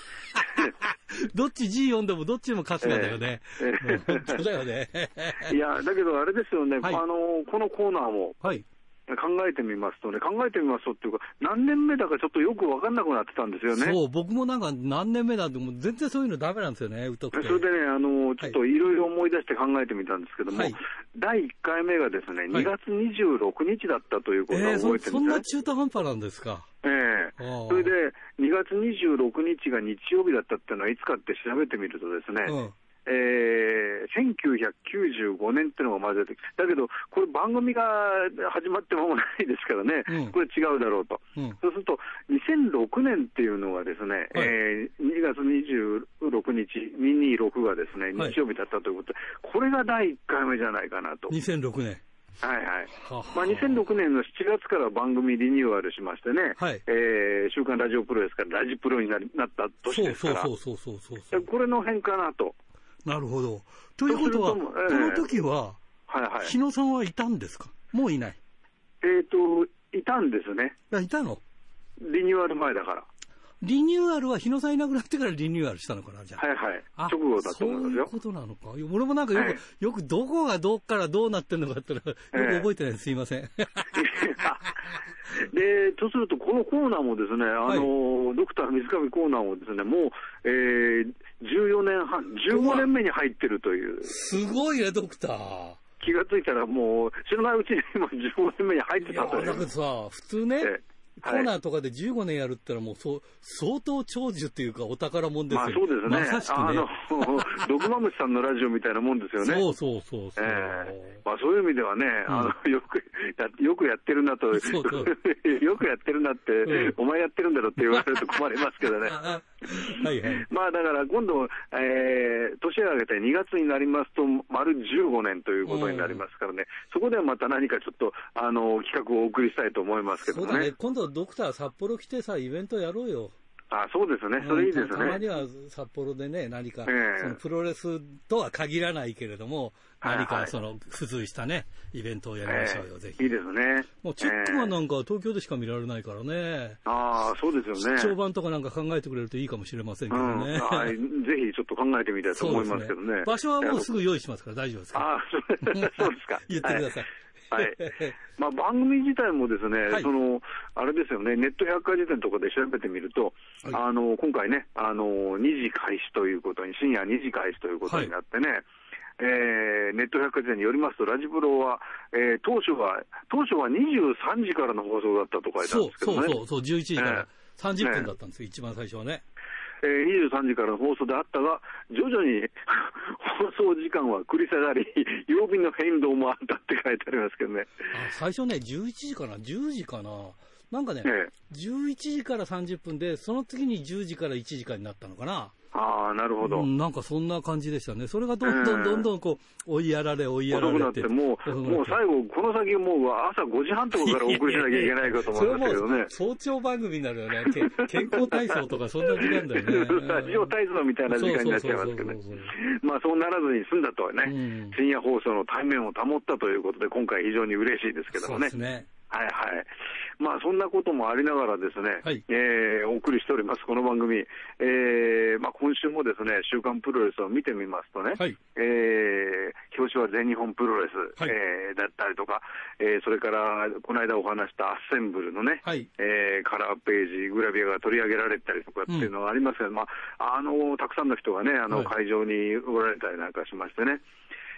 Speaker 1: どっち G 読んでもどっちも春日だよね。ええ、本当だよね。
Speaker 4: いや、だけどあれですよね、はい、あのこのコーナーも、はい、考えてみますとね、考えてみますとっていうか、何年目だかちょっとよく分かんなくなってたんですよね。
Speaker 1: そう、僕もなんか何年目だって、もう全然そういうのだめなんですよね、
Speaker 4: 疎くて。それでね、あの、ちょっといろいろ思い出して考えてみたんですけども、はい、第1回目がですね、2月26日だったということを覚えてるんですね、えー、
Speaker 1: そんな中途半端なんですか？
Speaker 4: ええー、それで、2月26日が日曜日だったっていうのは、いつかって調べてみるとですね、うんえー、1995年っていうのがまず出てきて、だけど、これ、番組が始まって間もないですからね、うん、これ違うだろうと、うん、そうすると、2006年っていうのがですね、はい、えー、2月26日、226がですね、日曜日だったということで、はい、これが第1回目じゃないかなと。
Speaker 1: 2006年。
Speaker 4: はいはい。まあ、2006年の7月から番組リニューアルしましてね、はい。えー、週刊ラジオプロですからラジプロにななった年ですから、そうそうそうそうそうこれの変かなと。
Speaker 1: なるほど。ということは、この時は、はいはい、日野さんはいたんですか？もういない
Speaker 4: えっ、と、いたんですね。
Speaker 1: いたの？
Speaker 4: リニューアル前だから。
Speaker 1: リニューアルは日野さんいなくなってからリニューアルしたのかな、じゃ
Speaker 4: あ。はいはい。直後だと思いますよ。そういう
Speaker 1: ことなのか？俺もなんかよく、はい、よくどこがどっからどうなってるのかってよく覚えてないです。すいません。
Speaker 4: で、とすると、このコーナーもですね、あの、はい、ドクター水上コーナーもですね、もう、えー、14年半、15年目に入ってるという。
Speaker 1: すごいね、ドクター。
Speaker 4: 気がついたらもう、知らないうちに今15年目に入ってたという。
Speaker 1: だけどさ、普通ね、コーナーとかで15年やるってのはもうそう、相当長寿っていうかお宝もんですよ。まあ
Speaker 4: そうですね。まさしくね。あの、毒マムシさんのラジオみたいなもんですよね。
Speaker 1: そうそうそうそう。え
Speaker 4: ー、まあそういう意味ではね、あの、よくや、よくやってるなと、そうそう よくやってるなって、うん、お前やってるんだろって言われると困りますけどね。はいはい。まあだから今度、えー、年を明けて2月になりますと、丸15年ということになりますからね、うん、そこではまた何かちょっと、あの、企画をお送りしたいと思いますけどね。そうだね。
Speaker 1: 今度ドクター札幌来てさ、イベントやろうよ。
Speaker 4: あそうですね、それいいですね。た
Speaker 1: まには札幌でね、何か、えー、そのプロレスとは限らないけれども、何かその付随したね、イベントをやりましょうよ、えー、ぜひ。
Speaker 4: いいですね。
Speaker 1: もうチェックマンなんか東京でしか見られないからね。
Speaker 4: ああ、そうですよね。
Speaker 1: 出張版とかなんか考えてくれるといいかもしれませんけどね。うん、
Speaker 4: はい、ぜひちょっと考えてみたいと思いますけどね。ね
Speaker 1: 場所はもうすぐ用意しますから大丈夫ですか
Speaker 4: あそうですか。
Speaker 1: 言ってください。
Speaker 4: はい。まあ、番組自体もですね、はい、その、あれですよね、ネット百科事典とかで調べてみると、はい、あの、今回ね、あの、2時開始ということに、深夜2時開始ということになってね、はいえー、ネット百科事典によりますと、ラジプロは、えー、当初は、当初は23時からの放送だったと書いてあるんですけどね。
Speaker 1: そうそうそう、11時から30分だったんですよ、ね、一番最初はね。
Speaker 4: えー、23時からの放送であったが、徐々に 放送時間は繰り下がり、曜日の変動もあったって書いてありますけどね。
Speaker 1: あ最初ね、11時かな、10時かな？なんかね、ね11時から30分で、その次に10時から1時間になったのかな？
Speaker 4: ああ、なるほど、
Speaker 1: うん、なんかそんな感じでしたね。それがどんどんどんどんこう、追いやられ、追いやられて。
Speaker 4: 遅くなって、もう、もう最後、この先もう朝5時半とかからお送りしなきゃいけないかと思いますけどね。
Speaker 1: 早朝番組になるよね。健康体操とかそんな時間だよね。
Speaker 4: ラジオ体操みたいな時間になっちゃいますけどね。まあそうならずに済んだとはね、うん、深夜放送の対面を保ったということで、今回非常に嬉しいですけどもね。そうですね。はいはい。まあそんなこともありながらですね、はい、えー、お送りしております、この番組。えー、まあ今週もですね、週刊プロレスを見てみますとね、はい、えー、表紙は全日本プロレス、はい、えー、だったりとか、えー、それからこの間お話したアッセンブルのね、はい、えー、カラーページ、グラビアが取り上げられたりとかっていうのがありますけど、うん、まあ、あの、たくさんの人がね、あの、会場におられたりなんかしましてね、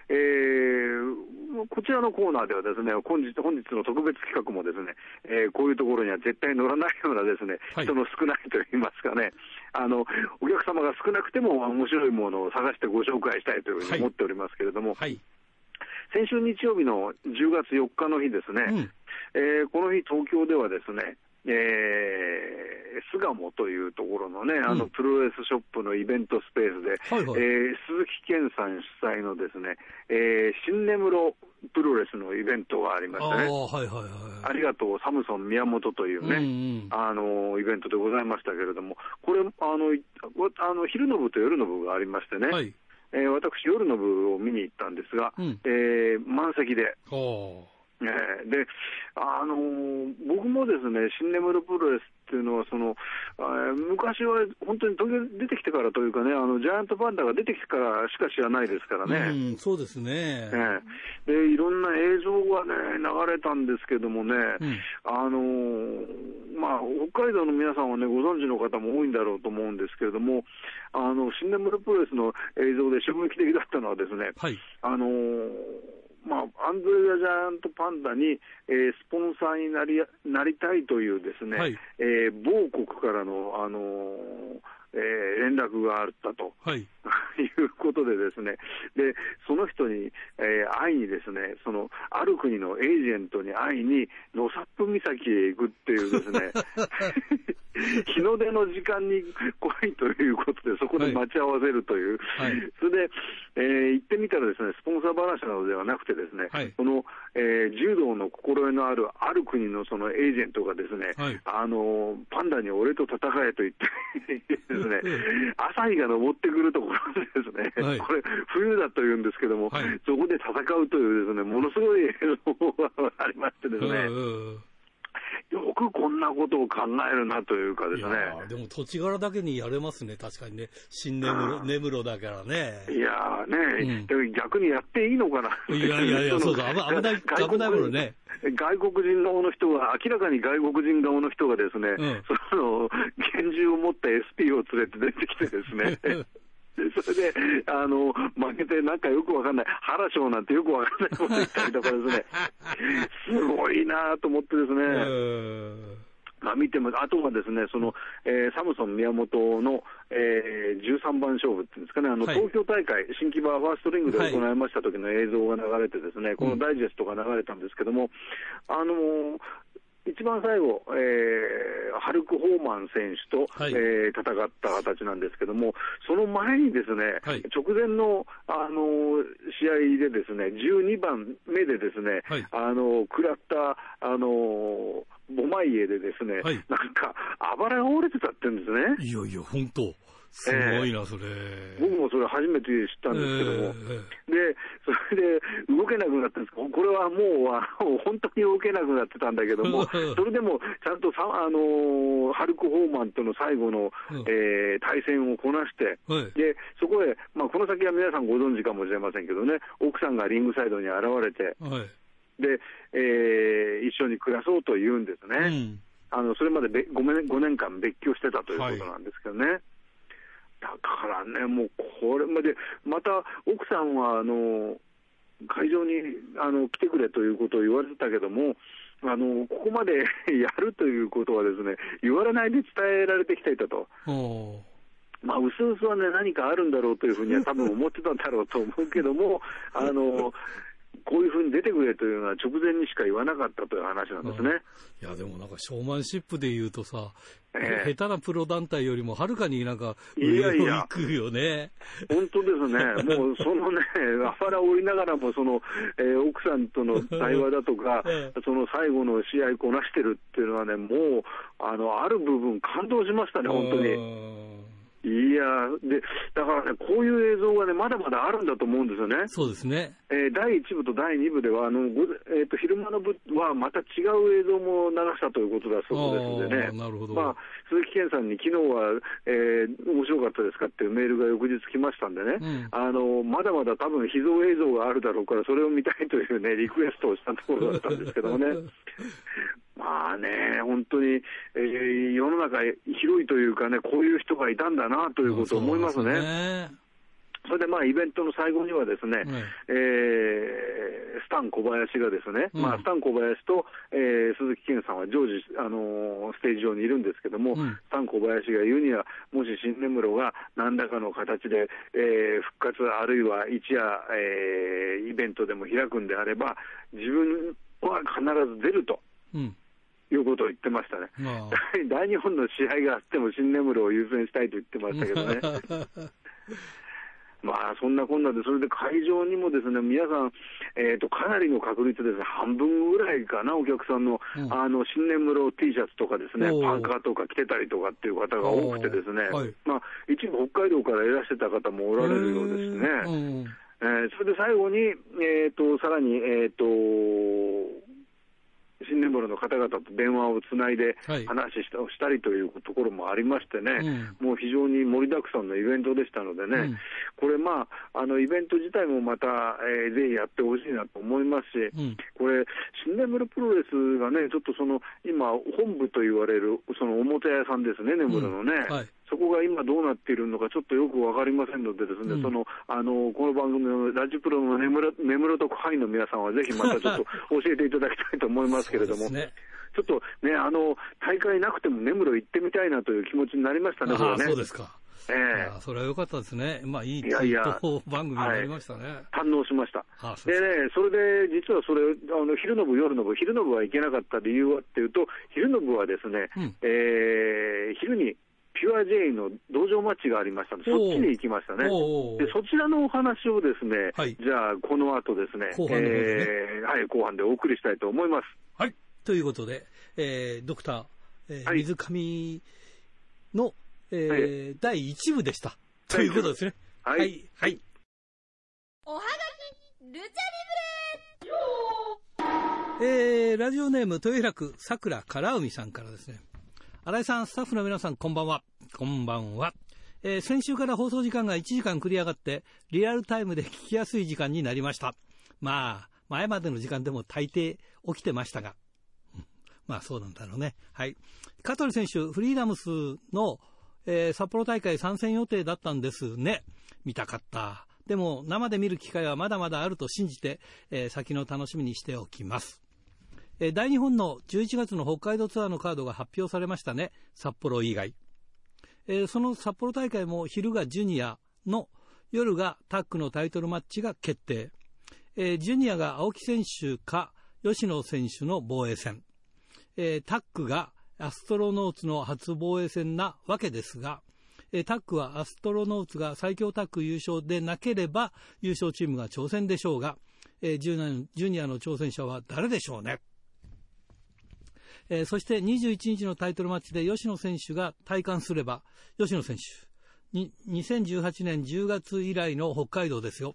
Speaker 4: えー、こちらのコーナーではですね、本日本日の特別企画もですね、えー、こういうところには絶対乗らないようなですね、はい、人の少ないといいますかね、あの、お客様が少なくても面白いものを探してご紹介したいというふうに思っておりますけれども、はい、先週日曜日の10月4日の日ですね、うん、えー、この日東京ではですね、えー、巣鴨というところのね、あのプロレスショップのイベントスペースで、はいはい、えー、鈴木健さん主催のですね、えー、新根室プロレスのイベントがありましてね、あ,、はいはいはい、ありがとう、サムソン宮本というね、うんうん、あのイベントでございましたけれども、これ、あのあの昼の部と夜の部がありましてね、はい。えー、私、夜の部を見に行ったんですが、うん、えー、満席で。えー、で、あのー、僕もですね、新眠るプロレスっていうのは、その昔は本当に時計出てきてからというかね、あのジャイアントパンダが出てきてからしか知らないですからね。
Speaker 1: うん、そうですね、
Speaker 4: えー、で、いろんな映像がね、流れたんですけどもね、うん、あのー、まあ、北海道の皆さんはね、ご存知の方も多いんだろうと思うんですけれども、あの、新眠るプロレスの映像で衝撃的だったのはですね、はい、あのーまあ、アンドレア・ジャイアントパンダに、えー、スポンサーになりなりたいというですね、はい、えー、某国からの、あのーえー、連絡があったと、はい、いうことでですね、で、その人に、えー、会いにですね、その、ある国のエージェントに会いに、ノサップ岬へ行くっていうですね、日の出の時間に来いということで、そこで待ち合わせるという、はい、それで、えー、行ってみたらですね、スポンサー話などではなくてですね、はい、この、えー、柔道の心得のあるある国のそのエージェントがですね、はい、あの、パンダに俺と戦えと言ってですね、朝日が昇ってくるところでですね、はい、これ冬だというんですけども、そこで戦うというですね、ものすごい映像がありましてですね、よくこんなことを考えるなというかですね。
Speaker 1: でも土地柄だけにやれますね、確かにね。新根室根室だからね。
Speaker 4: いやーね、うん、逆にやっていいのかな。
Speaker 1: いやいやいや、そうそう、危ない、危ないものね。
Speaker 4: 外国人顔の人が、明らかに外国人顔の人がですね、うん、その、拳銃を持った SP を連れて出てきてですね、それで、あの、負けてなんかよくわかんない、原賞なんてよくわかんないこと言ったりとかですね、すごいなと思ってですね。まあ、見ても、あとはですね、その、えー、サムソン宮本の、えー、13番勝負っていうんですかね、あの、はい、東京大会、新木場ファーストリングで行いました時の映像が流れてですね、はい、このダイジェストが流れたんですけども、うん、あのー一番最後、えー、ハルク・ホーマン選手と、はい、えー、戦った形なんですけども、その前にですね、はい、直前の、あの試合でですね、12番目でですね、はい、あの食らった、あのボマイエでですね、なんか、あばらが折れてたって言うんですね。
Speaker 1: いやいや、本当。すごいな、それ、
Speaker 4: 僕もそれ初めて知ったんですけども、えー、で、それで動けなくなったんですこれはもう、あの本当に動けなくなってたんだけども、それでもちゃんとさ、あのハルク・ホーマンとの最後の、えー、対戦をこなして、で、そこへ、まあ、この先は皆さんご存知かもしれませんけどね、奥さんがリングサイドに現れて、で、えー、一緒に暮らそうと言うんですね。うん、あのそれまで 5, 年 ,5 年間別居してたということなんですけどね。はいだからね、もうこれまで、また奥さんはあの会場にあの来てくれということを言われてたけども、あのここまで やるということはですね、言われないで伝えられてきていたと。まあ、うすうすはね、何かあるんだろうというふうには多分思ってたんだろうと思うけども、あの、こういうふうに出てくれというのは直前にしか言わなかったという話なんですね。
Speaker 1: いや、でもなんか、ショーマンシップで言うとさ、えー、下手なプロ団体よりもはるかになんか、上を行くよね。
Speaker 4: 本当ですね。もう、そのね、アファラを降りながらも、その、えー、奥さんとの対話だとか、その最後の試合こなしてるっていうのはね、もう、あの、ある部分感動しましたね、本当に。いやで、だからね、こういう映像がね、まだまだあるんだと思うんですよね。
Speaker 1: そうですね。
Speaker 4: えー、第1部と第2部では、あの、えっ、ー、と、昼間の部はまた違う映像も流したということだそうですのでね。
Speaker 1: なるほど。
Speaker 4: まあ、鈴木健さんに昨日は、えー、面白かったですかっていうメールが翌日来ましたんでね、うん、あの、まだまだ多分秘蔵映像があるだろうから、それを見たいというね、リクエストをしたところだったんですけどもね。まあね、本当に、えー、世の中広いというかね、こういう人がいたんだなということを思いますね。それでまあイベントの最後にはですね、うん、えー、スタン小林がですね、うん、まあスタン小林と、えー、鈴木健さんは常時、あのー、ステージ上にいるんですけども、うん、スタン小林が言うには、もし新根室が何らかの形で、えー、復活あるいは一夜、えー、イベントでも開くんであれば、自分は必ず出ると。うんいうことを言ってましたね。大日本の試合があっても新根室を優先したいと言ってましたけどね。まあ、そんなこんなで、それで会場にもですね、皆さん、えっ、ー、と、かなりの確率ですね、半分ぐらいかな、お客さんの、うん、あの、新年室 T シャツとかですね、パーカーとか着てたりとかっていう方が多くてですね、はい、まあ、一部北海道からいらしてた方もおられるようですね。えー、それで最後に、えっ、ー、と、さらに、えっ、ー、と、新根室の方々と電話をつないで話した,、したりというところもありましてね、うん、もう非常に盛りだくさんのイベントでしたのでね、うん、これ、まあ、あのイベント自体もまた、えー、ぜひやってほしいなと思いますし、うん、これ、新根室プロレスがね、ちょっとその今、本部と言われる、そのおも屋さんですね、根室のね。はいそこが今どうなっているのか、ちょっとよく分かりませんので、ですね、うん、そのあのこの番組のラジプロの眠る眠ると会員の皆さんは、ぜひまたちょっと教えていただきたいと思いますけれども。ね、ちょっとね、あの大会なくても根室行ってみたいなという気持ちになりましたね、これね。
Speaker 1: そうですか。ええー、それはよかったですね。まあ、いいツイート番組になりましたね。はい、
Speaker 4: 堪能しました。でね、それで、実はそれ、あの、昼の部、夜の部、昼の部は行けなかった理由はっていうと、昼の部はですね、うん、えー、昼にピュア J の道場マッチがありましたので、そっちに行きましたね。で、そちらのお話をですね、はい、じゃあ、この後ですね、後半で、ね、えー、はい、後半でお送りしたいと思います。
Speaker 1: はい。ということで、えー、ドクター、えー、はい、水上の、えー、はい、第1部でした。ということですね。
Speaker 4: はい。はい。はい、
Speaker 5: おはがき、ルチャリブ
Speaker 1: レえー、ラジオネーム、豊平区さくらからうみさんからですね。新井さん、スタッフの皆さん、こんばんは。こんばんは。えー、先週から放送時間が1時間繰り上がって、リアルタイムで聞きやすい時間になりました。まあ、前までの時間でも大抵起きてましたが。まあ、そうなんだろうね。はい。香取選手、フリーダムスの、えー、札幌大会参戦予定だったんですね。見たかった。でも、生で見る機会はまだまだあると信じて、えー、先の楽しみにしておきます。え大日本の11月の北海道ツアーのカードが発表されましたね。札幌以外。えその札幌大会も昼がジュニアの夜がタッグのタイトルマッチが決定。えー、ジュニアが青木選手か吉野選手の防衛戦。えー、タッグがアストロノーツの初防衛戦なわけですが、えー、タッグはアストロノーツが最強タッグ優勝でなければ優勝チームが挑戦でしょうが、えー、ジュニアの挑戦者は誰でしょうね。えー、そして21日のタイトルマッチで吉野選手が体感すれば、吉野選手、に2018年10月以来の北海道ですよ。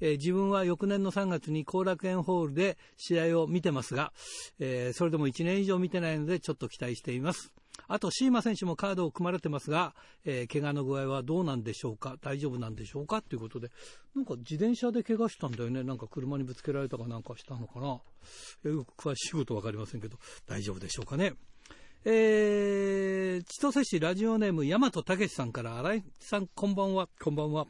Speaker 1: えー、自分は翌年の3月に後楽園ホールで試合を見てますが、えー、それでも1年以上見てないのでちょっと期待しています。あと、シーマ選手もカードを組まれてますが、えー、怪我の具合はどうなんでしょうか？大丈夫なんでしょうか？ということで、なんか自転車で怪我したんだよね。なんか車にぶつけられたかなんかしたのかな？よく詳しいことわかりませんけど、大丈夫でしょうかね？えー、千歳市ラジオネーム、大和武さんから、新井さん、こんばんは、こんばんは。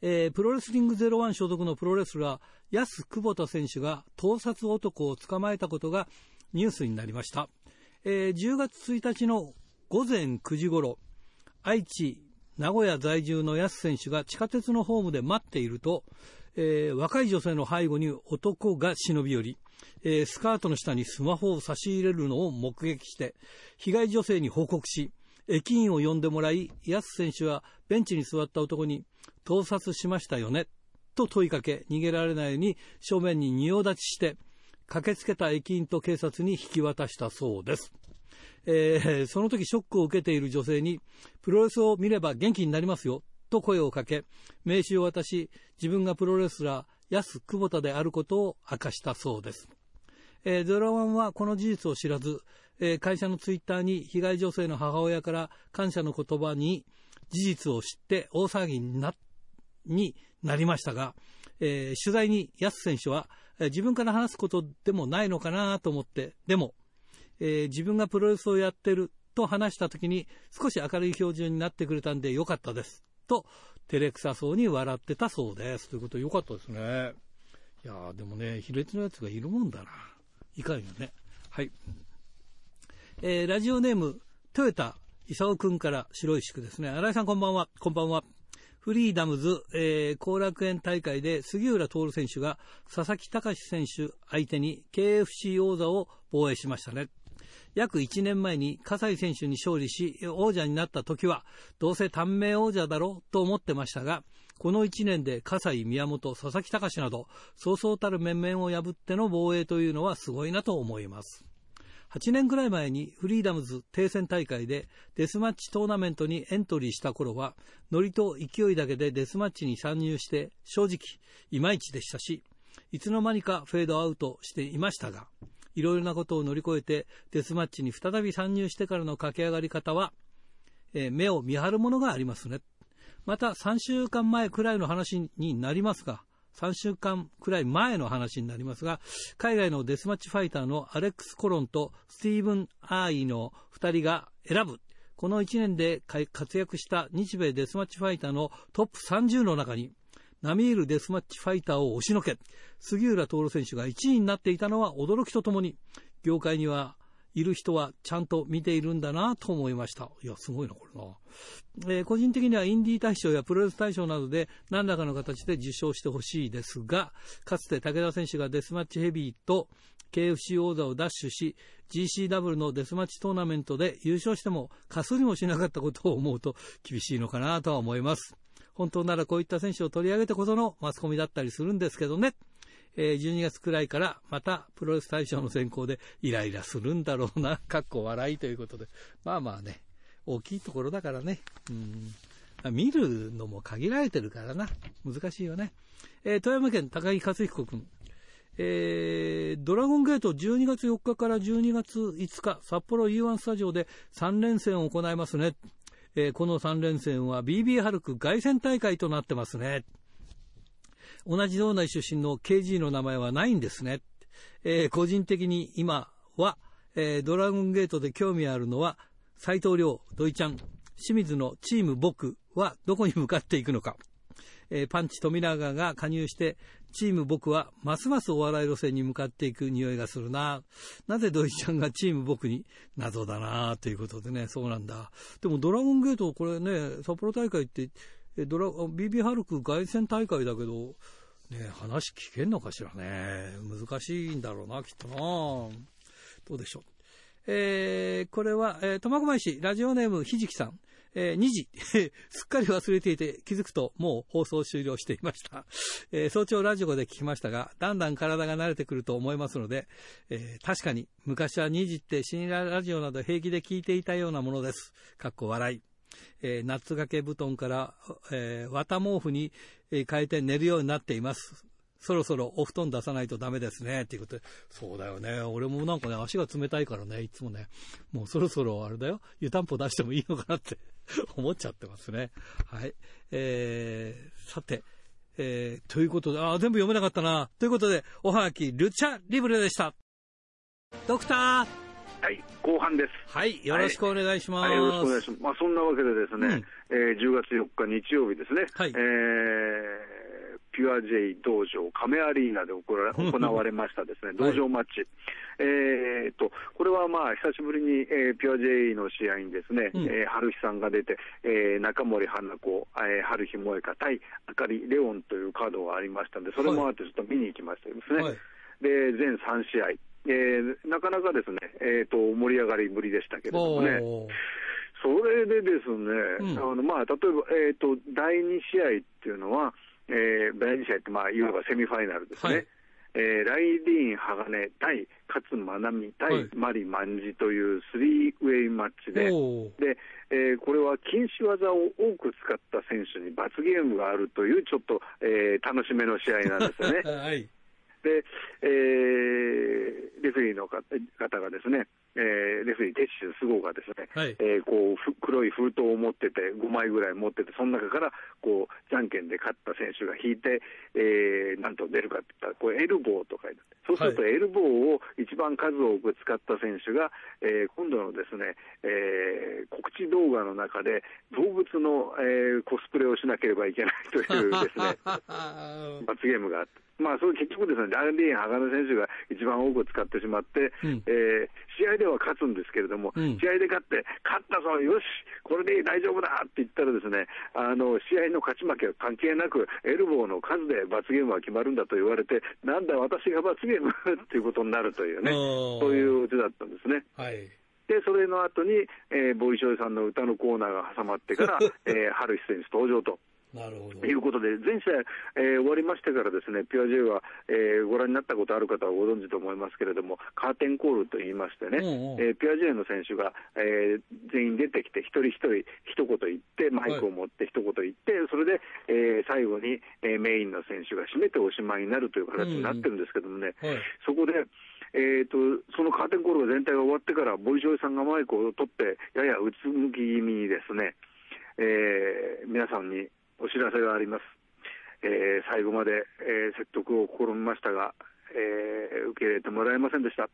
Speaker 1: えー、プロレスリング01所属のプロレスラー、安久保田選手が盗撮男を捕まえたことがニュースになりました。えー、10月1日の午前9時ごろ、愛知、名古屋在住の安選手が地下鉄のホームで待っていると、えー、若い女性の背後に男が忍び寄り、えー、スカートの下にスマホを差し入れるのを目撃して、被害女性に報告し、駅員を呼んでもらい、安選手はベンチに座った男に、盗撮しましたよね、と問いかけ、逃げられないように正面に仁王立ちして、駆けつけた駅員と警察に引き渡したそうです。えー、その時ショックを受けている女性に、プロレスを見れば元気になりますよ、と声をかけ、名刺を渡し、自分がプロレスラー、安久保田であることを明かしたそうです。えー、ゼロワンはこの事実を知らず、えー、会社のツイッターに被害女性の母親から感謝の言葉に事実を知って大騒ぎになになりましたが、えー、取材に安選手は、自分から話すことでもないのかなと思って、でも、えー、自分がプロレスをやってると話した時に少し明るい表情になってくれたんでよかったです。と、照れくさそうに笑ってたそうです。ということでよかったですね。いやでもね、卑劣なやつがいるもんだな。いかんよね。はい。えー、ラジオネーム、トヨタ、勲くんから白石区ですね。新井さんこんばんは。こんばんは。フリーダムズ、えー、後楽園大会で杉浦徹選手が佐々木隆選手相手に KFC 王座を防衛しましたね。約1年前に葛西選手に勝利し王者になった時はどうせ短命王者だろうと思ってましたがこの1年で葛西、宮本、佐々木隆などそうそうたる面々を破っての防衛というのはすごいなと思います。8年くらい前にフリーダムズ停戦大会でデスマッチトーナメントにエントリーした頃はノリと勢いだけでデスマッチに参入して正直いまいちでしたしいつの間にかフェードアウトしていましたが、いろいろなことを乗り越えてデスマッチに再び参入してからの駆け上がり方は、えー、目を見張るものがありますね。また3週間前くらいの話になりますが、3週間くらい前の話になりますが、海外のデスマッチファイターのアレックス・コロンとスティーブン・アーイの2人が選ぶ。この1年で活躍した日米デスマッチファイターのトップ30の中に、並みいるデスマッチファイターを押しのけ、杉浦徹選手が1位になっていたのは驚きとともに、業界にはいる人はちゃんと見ているんだなと思いました。いや、すごいな、これな。えー、個人的にはインディー大賞やプロレス大賞などで何らかの形で受賞してほしいですが、かつて武田選手がデスマッチヘビーと KFC 王座を奪取し、GCW のデスマッチトーナメントで優勝してもかすりもしなかったことを思うと厳しいのかなとは思います。本当ならこういった選手を取り上げてこそのマスコミだったりするんですけどね。えー、12月くらいからまたプロレス大賞の選考でイライラするんだろうな、かっこ笑いということで。まあまあね、大きいところだからね。うん見るのも限られてるからな。難しいよね。えー、富山県高木克彦君。えー、ドラゴンゲート12月4日から12月5日、札幌 U1 スタジオで3連戦を行いますね。えー、この3連戦は BB ハルク凱旋大会となってますね。同じ道内出身の KG の名前はないんですね。えー、個人的に今は、えー、ドラゴンゲートで興味あるのは、斎藤亮、土井ちゃん、清水のチーム僕はどこに向かっていくのか。えー、パンチ富永が加入して、チーム僕はますますお笑い路線に向かっていく匂いがするな。なぜ土井ちゃんがチーム僕に謎だなということでね、そうなんだ。でもドラゴンゲート、これね、札幌大会ってえドラ、BB ハルク凱旋大会だけど、ね、話聞けんのかしらね。難しいんだろうな、きっとな。どうでしょう。えー、これは、えー、苫小牧市、ラジオネームひじきさん。えー、2時、すっかり忘れていて気づくともう放送終了していました。えー、早朝ラジオで聞きましたが、だんだん体が慣れてくると思いますので、えー、確かに昔は2時って深夜ラジオなど平気で聞いていたようなものです。かっこ笑い。えー、夏掛け布団から、えー、綿毛布に変えて寝るようになっています。そろそろお布団出さないとダメですね。っていうことで、そうだよね。俺もなんかね、足が冷たいからね、いつもね、もうそろそろあれだよ、湯たんぽ出してもいいのかなって 思っちゃってますね。はい。えー、さて、えー、ということで、あ、全部読めなかったな。ということで、おはがき、ルチャリブレでした。ドクター
Speaker 4: はい、後半です。
Speaker 1: はい、よろしくお願いします。はい、
Speaker 4: よろしくお願いします。まあ、そんなわけでですね、うん、えー、10月4日日曜日ですね、はい、えー、ピュア J 道場亀アリーナで行われ ましたですね、道場マッチ。えー、と、これはまあ、久しぶりに、えー、ピュア J の試合にですね、うん、えー、春日さんが出て、えー、中森花子、えー、春日萌香対あかりレオンというカードがありましたんで、それもあってちょっと見に行きましたですね。はい、で、全3試合。えー、なかなかですね、えーと、盛り上がりぶりでしたけれどもね、それでですね、うん、あのまあ、例えば、えーと、第2試合っていうのは、えー、第2試合って、まあ、いわばセミファイナルですね。はい。えー、ライディーン・鋼対勝真奈美対、はい、マリ・マンジというスリーウェイマッチで、でえー、これは禁止技を多く使った選手に罰ゲームがあるという、ちょっと、えー、楽しめの試合なんですよね。はい。で、えー、リーの方がですね、えー、レフェリー、テッシュスゴがですね、はい、えー、こう黒い封筒を持ってて、5枚ぐらい持ってて、その中からこうじゃんけんで勝った選手が引いて、えー、なんと出るかって言ったら、これ、エルボーと書いてそうすると、エルボーを一番数多く使った選手が、えー、今度のですね、えー、告知動画の中で、動物の、えー、コスプレをしなければいけないというですね、罰ゲームがあって。まあ、それ結局ですね、ダーリーン・ハガネ選手が一番多く使ってしまって、うん、えー、試合では勝つんですけれども、うん、試合で勝って、勝ったぞ、よし、これで大丈夫だって言ったらですね、あの、試合の勝ち負けは関係なく、エルボーの数で罰ゲームは決まるんだと言われて、なんだ、私が罰ゲーム っていうことになるというね、そういう図だったんですね。はいで、それの後に、えー、ボイショイさんの歌のコーナーが挟まってから、えー、春日選手登場と。
Speaker 1: なるほど。
Speaker 4: ということで、全試合、えー、終わりましてからですね、ピュア J は、えー、ご覧になったことある方はご存知と思いますけれども、カーテンコールと言いましてね、うんうん、えー、ピュア J の選手が、えー、全員出てきて、一人一人一言言って、マイクを持って一言言って、はい、それで、えー、最後に、えー、メインの選手が締めておしまいになるという形になってるんですけどもね、うんうんはい、そこで、えーと、そのカーテンコールが全体が終わってから、ボイショイさんがマイクを取って、ややうつむき気味にですね、えー、皆さんにお知らせがあります。えー、最後まで、えー、説得を試みましたが、えー、受け入れてもらえませんでした。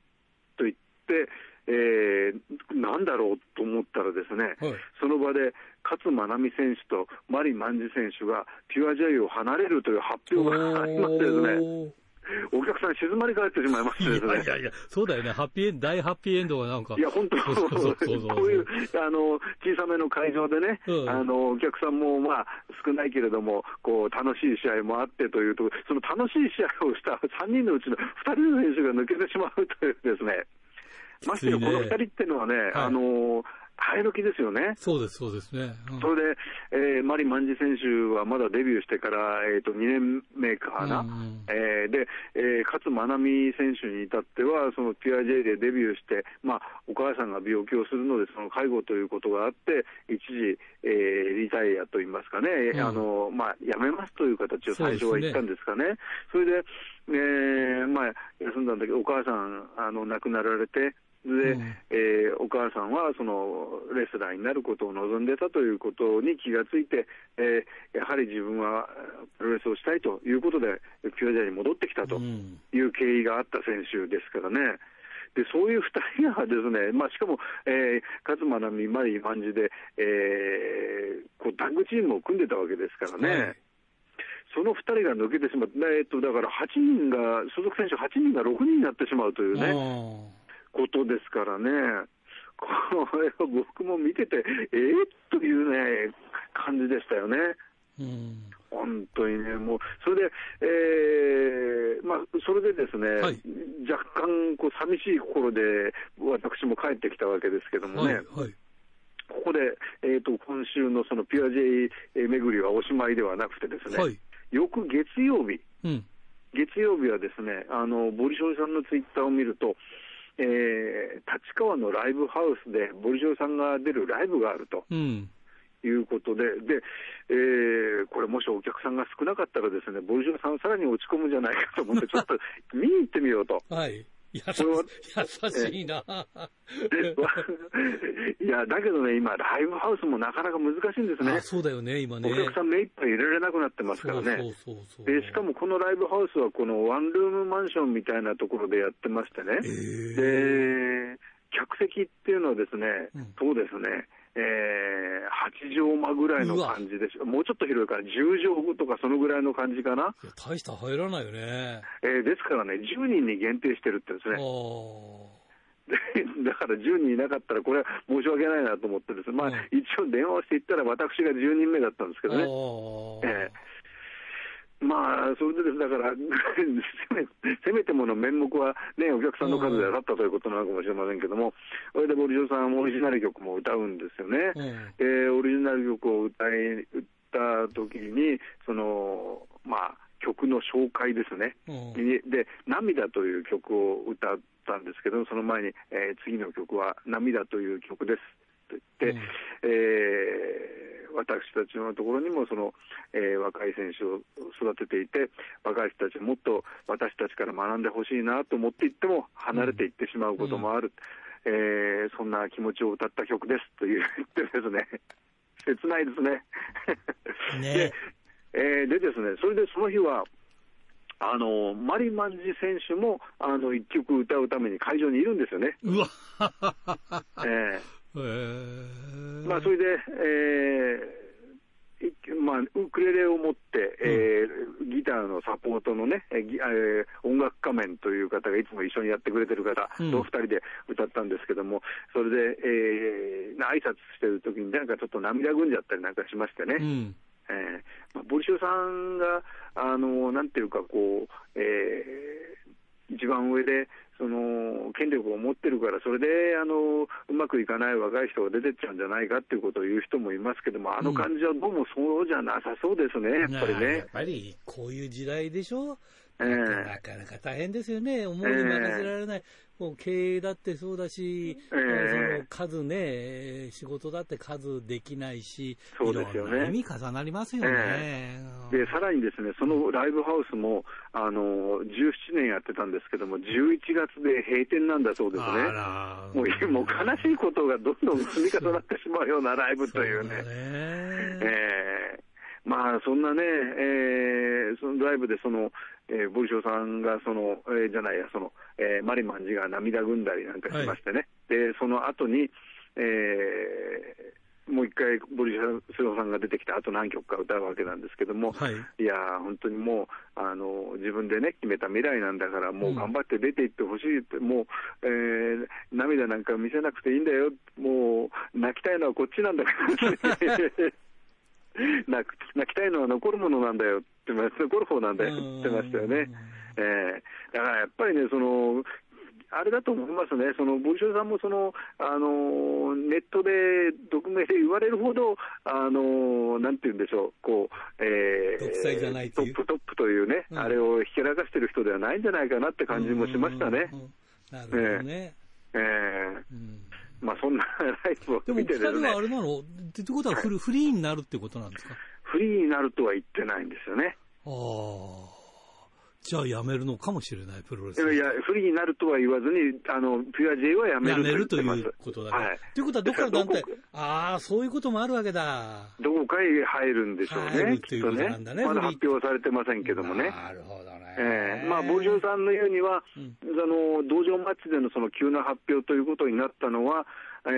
Speaker 4: と言って、えー、なんだろうと思ったらですね、はい、その場で勝愛実選手とマリ卍選手がピュア J を離れるという発表がありましてですね、静まり返ってしまいますね。いやいや
Speaker 1: そうだよね。ハッピーエンド、大ハッピーエンドがなんか。
Speaker 4: いや、本当そうそうこういう、あの、小さめの会場でね、うん、あの、お客さんもまあ、少ないけれども、こう、楽しい試合もあってというと、その楽しい試合をした3人のうちの2人の選手が抜けてしまうというですね。ましてや、この2人っていうのはね、はい、あの、生え抜きですよね。
Speaker 1: そうです、そうですね。
Speaker 4: うん、それで、えー、マリ・マンジ選手はまだデビューしてから、えーと、2年目かな、うん、えー、で、えー、勝真奈美選手に至っては、その PIJ でデビューして、まあ、お母さんが病気をするので、その介護ということがあって、一時、えー、リタイアといいますかね、うん、あのまあ、辞めますという形を最初は言ったんですかね。そ、ね、れで、えーまあ、休んだんだけど、お母さんあの亡くなられて、で、うん、えー、お母さんはそのレスラーになることを望んでたということに気がついて、えー、やはり自分はプロレスをしたいということで、ピュアジャに戻ってきたという経緯があった選手ですからね。でそういう2人がですね、まあ、しかも、えー、勝間奈美、マリー、万事で、えー、こうタッグチームを組んでたわけですからね。はいその2人が抜けてしまって、えっと、だから8人が、所属選手8人が6人になってしまうというね。ことですからね、これは僕も見てて、えー、というね、感じでしたよね。うん。本当にね、もう、それで、えー、まあ、それでですね、はい、若干、こう、寂しい心で、私も帰ってきたわけですけどもね、はいはい、ここで、えっ、ー、と、今週のそのピュア J 巡りはおしまいではなくてですね、はい、翌月曜日、うん、月曜日はですね、あの、ボリショイさんのツイッターを見ると、えー、立川のライブハウスでボリジョイさんが出るライブがあると。うんいうことで、で、えー、これもしお客さんが少なかったらですね、ボルジョイさんさらに落ち込むんじゃないかと思って、ちょっと見に行ってみようと。
Speaker 1: はい。優しいな、
Speaker 4: いや、だけどね、今、ライブハウスもなかなか難しいんですね。
Speaker 1: そうだよね、今ね。
Speaker 4: お客さん目いっぱい入れられなくなってますからね。で、しかもこのライブハウスは、このワンルームマンションみたいなところでやってましてね。で、客席っていうのはですね、うん、そうですね、えー、8畳間ぐらいの感じでしょ、もうちょっと広いから、10畳とかそのぐらいの感じかな。
Speaker 1: 大した入らないよね。
Speaker 4: えー、ですからね、10人に限定してるってですね。だから10人いなかったら、これは申し訳ないなと思ってです、まあ、一応電話をしていったら、私が10人目だったんですけどね。えーまあ、それでです、だから せめ、せめてもの面目は、ね、お客さんの数であったということなのかもしれませんけども、それでボリジョさん、オリジナル曲も歌うんですよね。うん、え。ー、オリジナル曲を歌い、歌った時に、その、まあ、曲の紹介ですね、うん、で、涙という曲を歌ったんですけど、その前に、えー、次の曲は、涙という曲ですと言って、うん、えー私たちのところにもその、えー、若い選手を育てていて、若い人たちもっと私たちから学んでほしいなと思っていっても、離れていってしまうこともある、うん、えー、そんな気持ちを歌った曲ですと言ってですね、切ないですね。ね。でえー、でですね、それでその日は、あのマリマンジ選手もあの1曲歌うために会場にいるんですよね。
Speaker 1: うわ。
Speaker 4: えーまあ、それで、えーまあ、ウクレレを持って、えー、ギターのサポートのね、えー、音楽仮面という方がいつも一緒にやってくれてる方と2人で歌ったんですけども、それで、えー、挨拶してる時になんかちょっと涙ぐんじゃったりなんかしましてね。うん。えーまあ、ボリシュさんが、あのなんていうかこう、えー、一番上で、その権力を持ってるから、それであのうまくいかない若い人が出てっちゃうんじゃないかっていうことを言う人もいますけども、あの感じはどうもそうじゃなさそうですね、やっぱりね。
Speaker 1: やっぱりこういう時代でしょ、えー、なかなか大変ですよね、思いに任せられない、もう経営だってそうだし、えー、その数ね、仕事だって数できないし、そうですよね。意味重なりますよね、え
Speaker 4: ー、で、さらにですね、そのライブハウスも、あの、17年やってたんですけども、11月で閉店なんだそうですね。もう、もう悲しいことがどんどん積み重なってしまうようなライブというね。えーまあ、そんなね、えー、そのライブでその、えー、ボリショさんがその、えー、じゃないや、その、えー、マリマンジが涙ぐんだりなんかしましてね、はい、で、その後に、えー、もう一回、ボリショさんが出てきた後何曲か歌うわけなんですけども、はい、いや本当にもうあの、自分でね、決めた未来なんだから、もう頑張って出ていってほしいって、うん、もう、えー、涙なんか見せなくていいんだよ、もう、泣きたいのはこっちなんだから。泣きたいのは残るものなんだよって残る方なんだよ。ってましたよね。えー、だからやっぱりね、そのあれだと思いますね、そのボルショさんもそのあのネットで、匿名で言われるほど、あのなんて言うんでしょう、こうえー、トップトップというね、うん、あれをひけらかしてる人ではないんじゃないかなって感じもしましたね。
Speaker 1: なるほどね。えー、え
Speaker 4: ーうん。まあそんなライブを見て
Speaker 1: る、ね、でも、2人はあれなの？ってことはフル、はい、フリーになるってことなんですか？
Speaker 4: フリーになるとは言ってないんですよね。
Speaker 1: ああ。じゃあやめるのかもしれない、プロレス。
Speaker 4: いや、フリーになるとは言わずに、あの、ピュア J はやめる
Speaker 1: ということだね。はい。ということは、どっかの団体、ああ、そういうこともあるわけだ。
Speaker 4: どこかへ入るんでしょうね。入るっていうことなんだね。まだ発表されてませんけどもね。
Speaker 1: なるほどね。
Speaker 4: ええー、まあ、坊城さんの言うには、うん、あの、道場マッチでのその急な発表ということになったのは、ええ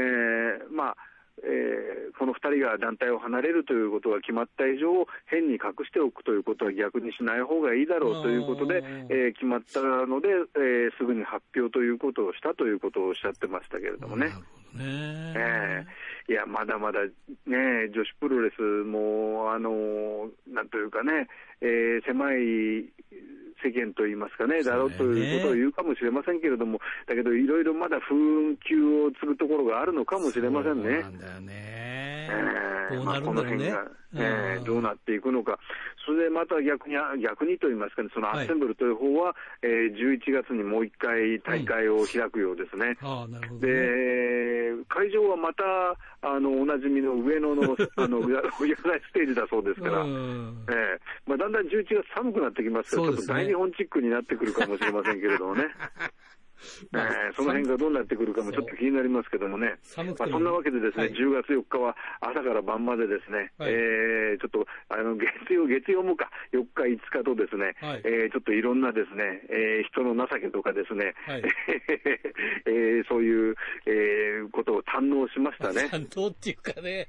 Speaker 4: ー、まあ、えー、この2人が団体を離れるということが決まった以上、変に隠しておくということは逆にしない方がいいだろうということで、えー、決まったので、えー、すぐに発表ということをしたということをおっしゃってましたけれどもね。ね。えー、いや、まだまだね、女子プロレスも、あのなんというかね、えー、狭い世間といいますかね、だろうということを言うかもしれませんけれども、だけど、いろいろまだ不運休を継ぐところがあるのかもしれませんね。そう
Speaker 1: だよね。えー、どうなるんだろうね。
Speaker 4: えー、どうなっていくのか、それでまた逆に、逆にと言いますかね、そのアッセンブルという方は、はい、えー、11月にもう一回大会を開くようですね。
Speaker 1: はい、あなるほ
Speaker 4: ど、ね、で、会場はまた、あの、おなじみの上野の、あの、野外ステージだそうですから、えーまあ、だんだん11月寒くなってきますから、ね、ちょっと大日本チックになってくるかもしれませんけれどもね。まあ、えー、その辺がどうなってくるかもちょっと気になりますけどもね、まあ、そんなわけでですね、はい、10月4日は朝から晩までですね、はい、えー、ちょっとあの月曜、月曜もか、4日、5日とですね、はい、えー、ちょっといろんなですね、えー、人の情けとかですね、はい、えー、そういう、えー、ことを堪能しましたね。
Speaker 1: 堪能っていうかね、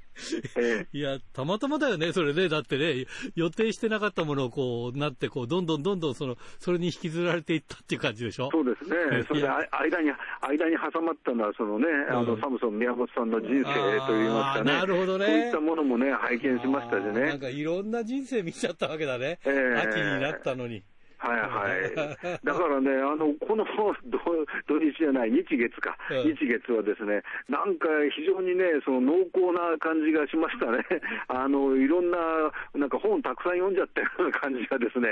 Speaker 1: えー、いや、たまたまだよね、それね、だってね、予定してなかったものをこうなってこう、どんどんどんどんそのそれに引きずられていったっていう感じでしょ。
Speaker 4: そうですね。それで間に、間に挟まったのは、そのね、あの、サムソン宮本さんの人生といいますかね。
Speaker 1: なるほどね。そ
Speaker 4: ういったものもね、拝見しましたしね。
Speaker 1: なんかいろんな人生見ちゃったわけだね。えー、秋になったのに。
Speaker 4: はいはい。だからね、あの、この土日じゃない、日月か、うん、日月はですね、なんか非常にね、その濃厚な感じがしましたね。あの、いろんな、なんか本たくさん読んじゃったような感じがですね、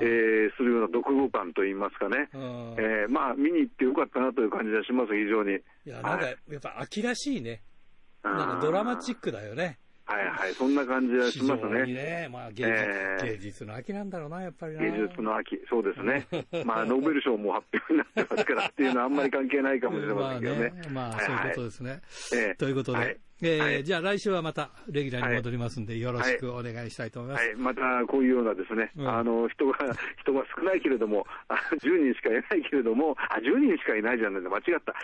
Speaker 4: えー、するような読後感といいますかね。えー、まあ、見に行ってよかったなという感じがします、非常に。い
Speaker 1: や、なんか、やっぱ秋らしいね。なんかドラマチックだよね。
Speaker 4: はいはい、そんな感じはしますね。
Speaker 1: ねまあ芸術、えー、芸術の秋なんだろうな、やっぱり
Speaker 4: 芸術の秋、そうですね。まあ、ノーベル賞も発表になってますからっていうのはあんまり関係ないかもしれませんけどね。
Speaker 1: まあ、ね、まあ、そういうことですね。はいはい、ということで、はいえー、はい、じゃあ来週はまたレギュラーに戻りますんで、よろしくお願いしたいと思います。
Speaker 4: はい、またこういうようなですね、うん、あの、人が、人が少ないけれども、あ10人しかいないけれども、あ、10人しかいないじゃない間違った。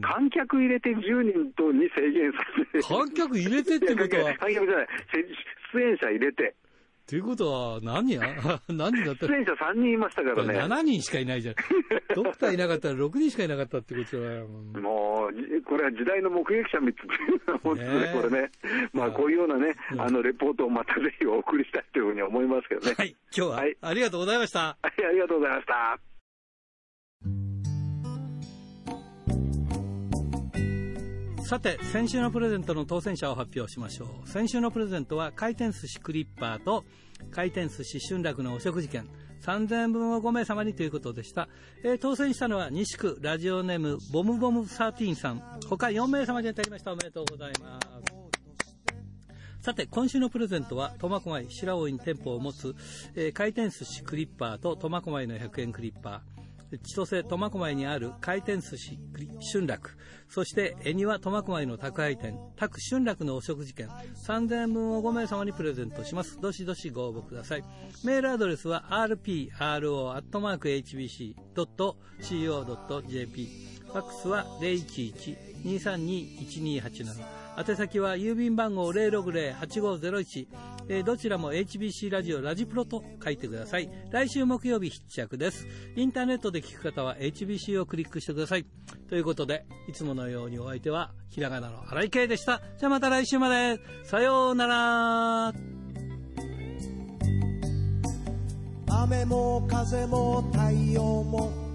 Speaker 4: 観客入れて10人とに制限させて。
Speaker 1: 観客入れてってことは。
Speaker 4: 観客じゃない、出演者入れて。
Speaker 1: ということは何や、何人だった？
Speaker 4: 出演者3人いましたからね。
Speaker 1: 7人しかいないじゃん。ドクターいなかったら6人しかいなかったってことは。
Speaker 4: もう、これは時代の目撃者3つっていう本当ね、これね。まあ、こういうようなね、あの、レポートをまたぜひお送りしたいというふうに思いますけどね。
Speaker 1: はい、今日は、ありがとうございました。は
Speaker 4: い、ありがとうございました。
Speaker 1: さて先週のプレゼントの当選者を発表しましょう。先週のプレゼントは回転寿司クリッパーと回転寿司春楽のお食事券。3000円分を5名様にということでした、えー、当選したのは西区ラジオネームボムボム13さん。他4名様に当たりました。おめでとうございます。さて、今週のプレゼントは、苫小牧白老に店舗を持つ、えー、回転寿司クリッパーと苫小牧の100円クリッパー、千歳苫小牧にある回転寿司春楽、そして恵庭苫小牧の宅配店、宅春楽のお食事券、3000円分を5名様にプレゼントします。どしどしご応募ください。メールアドレスは rpro.hbc.co.jp。ファックスは011-232-1287。宛先は郵便番号060-8501、えー、どちらも HBC ラジオラジプロと書いてください。来週木曜日必着です。インターネットで聞く方は HBC をクリックしてください。ということで、いつものようにお相手はひらがなの荒井圭でした。じゃあまた来週まで。さようなら。雨も風も太陽も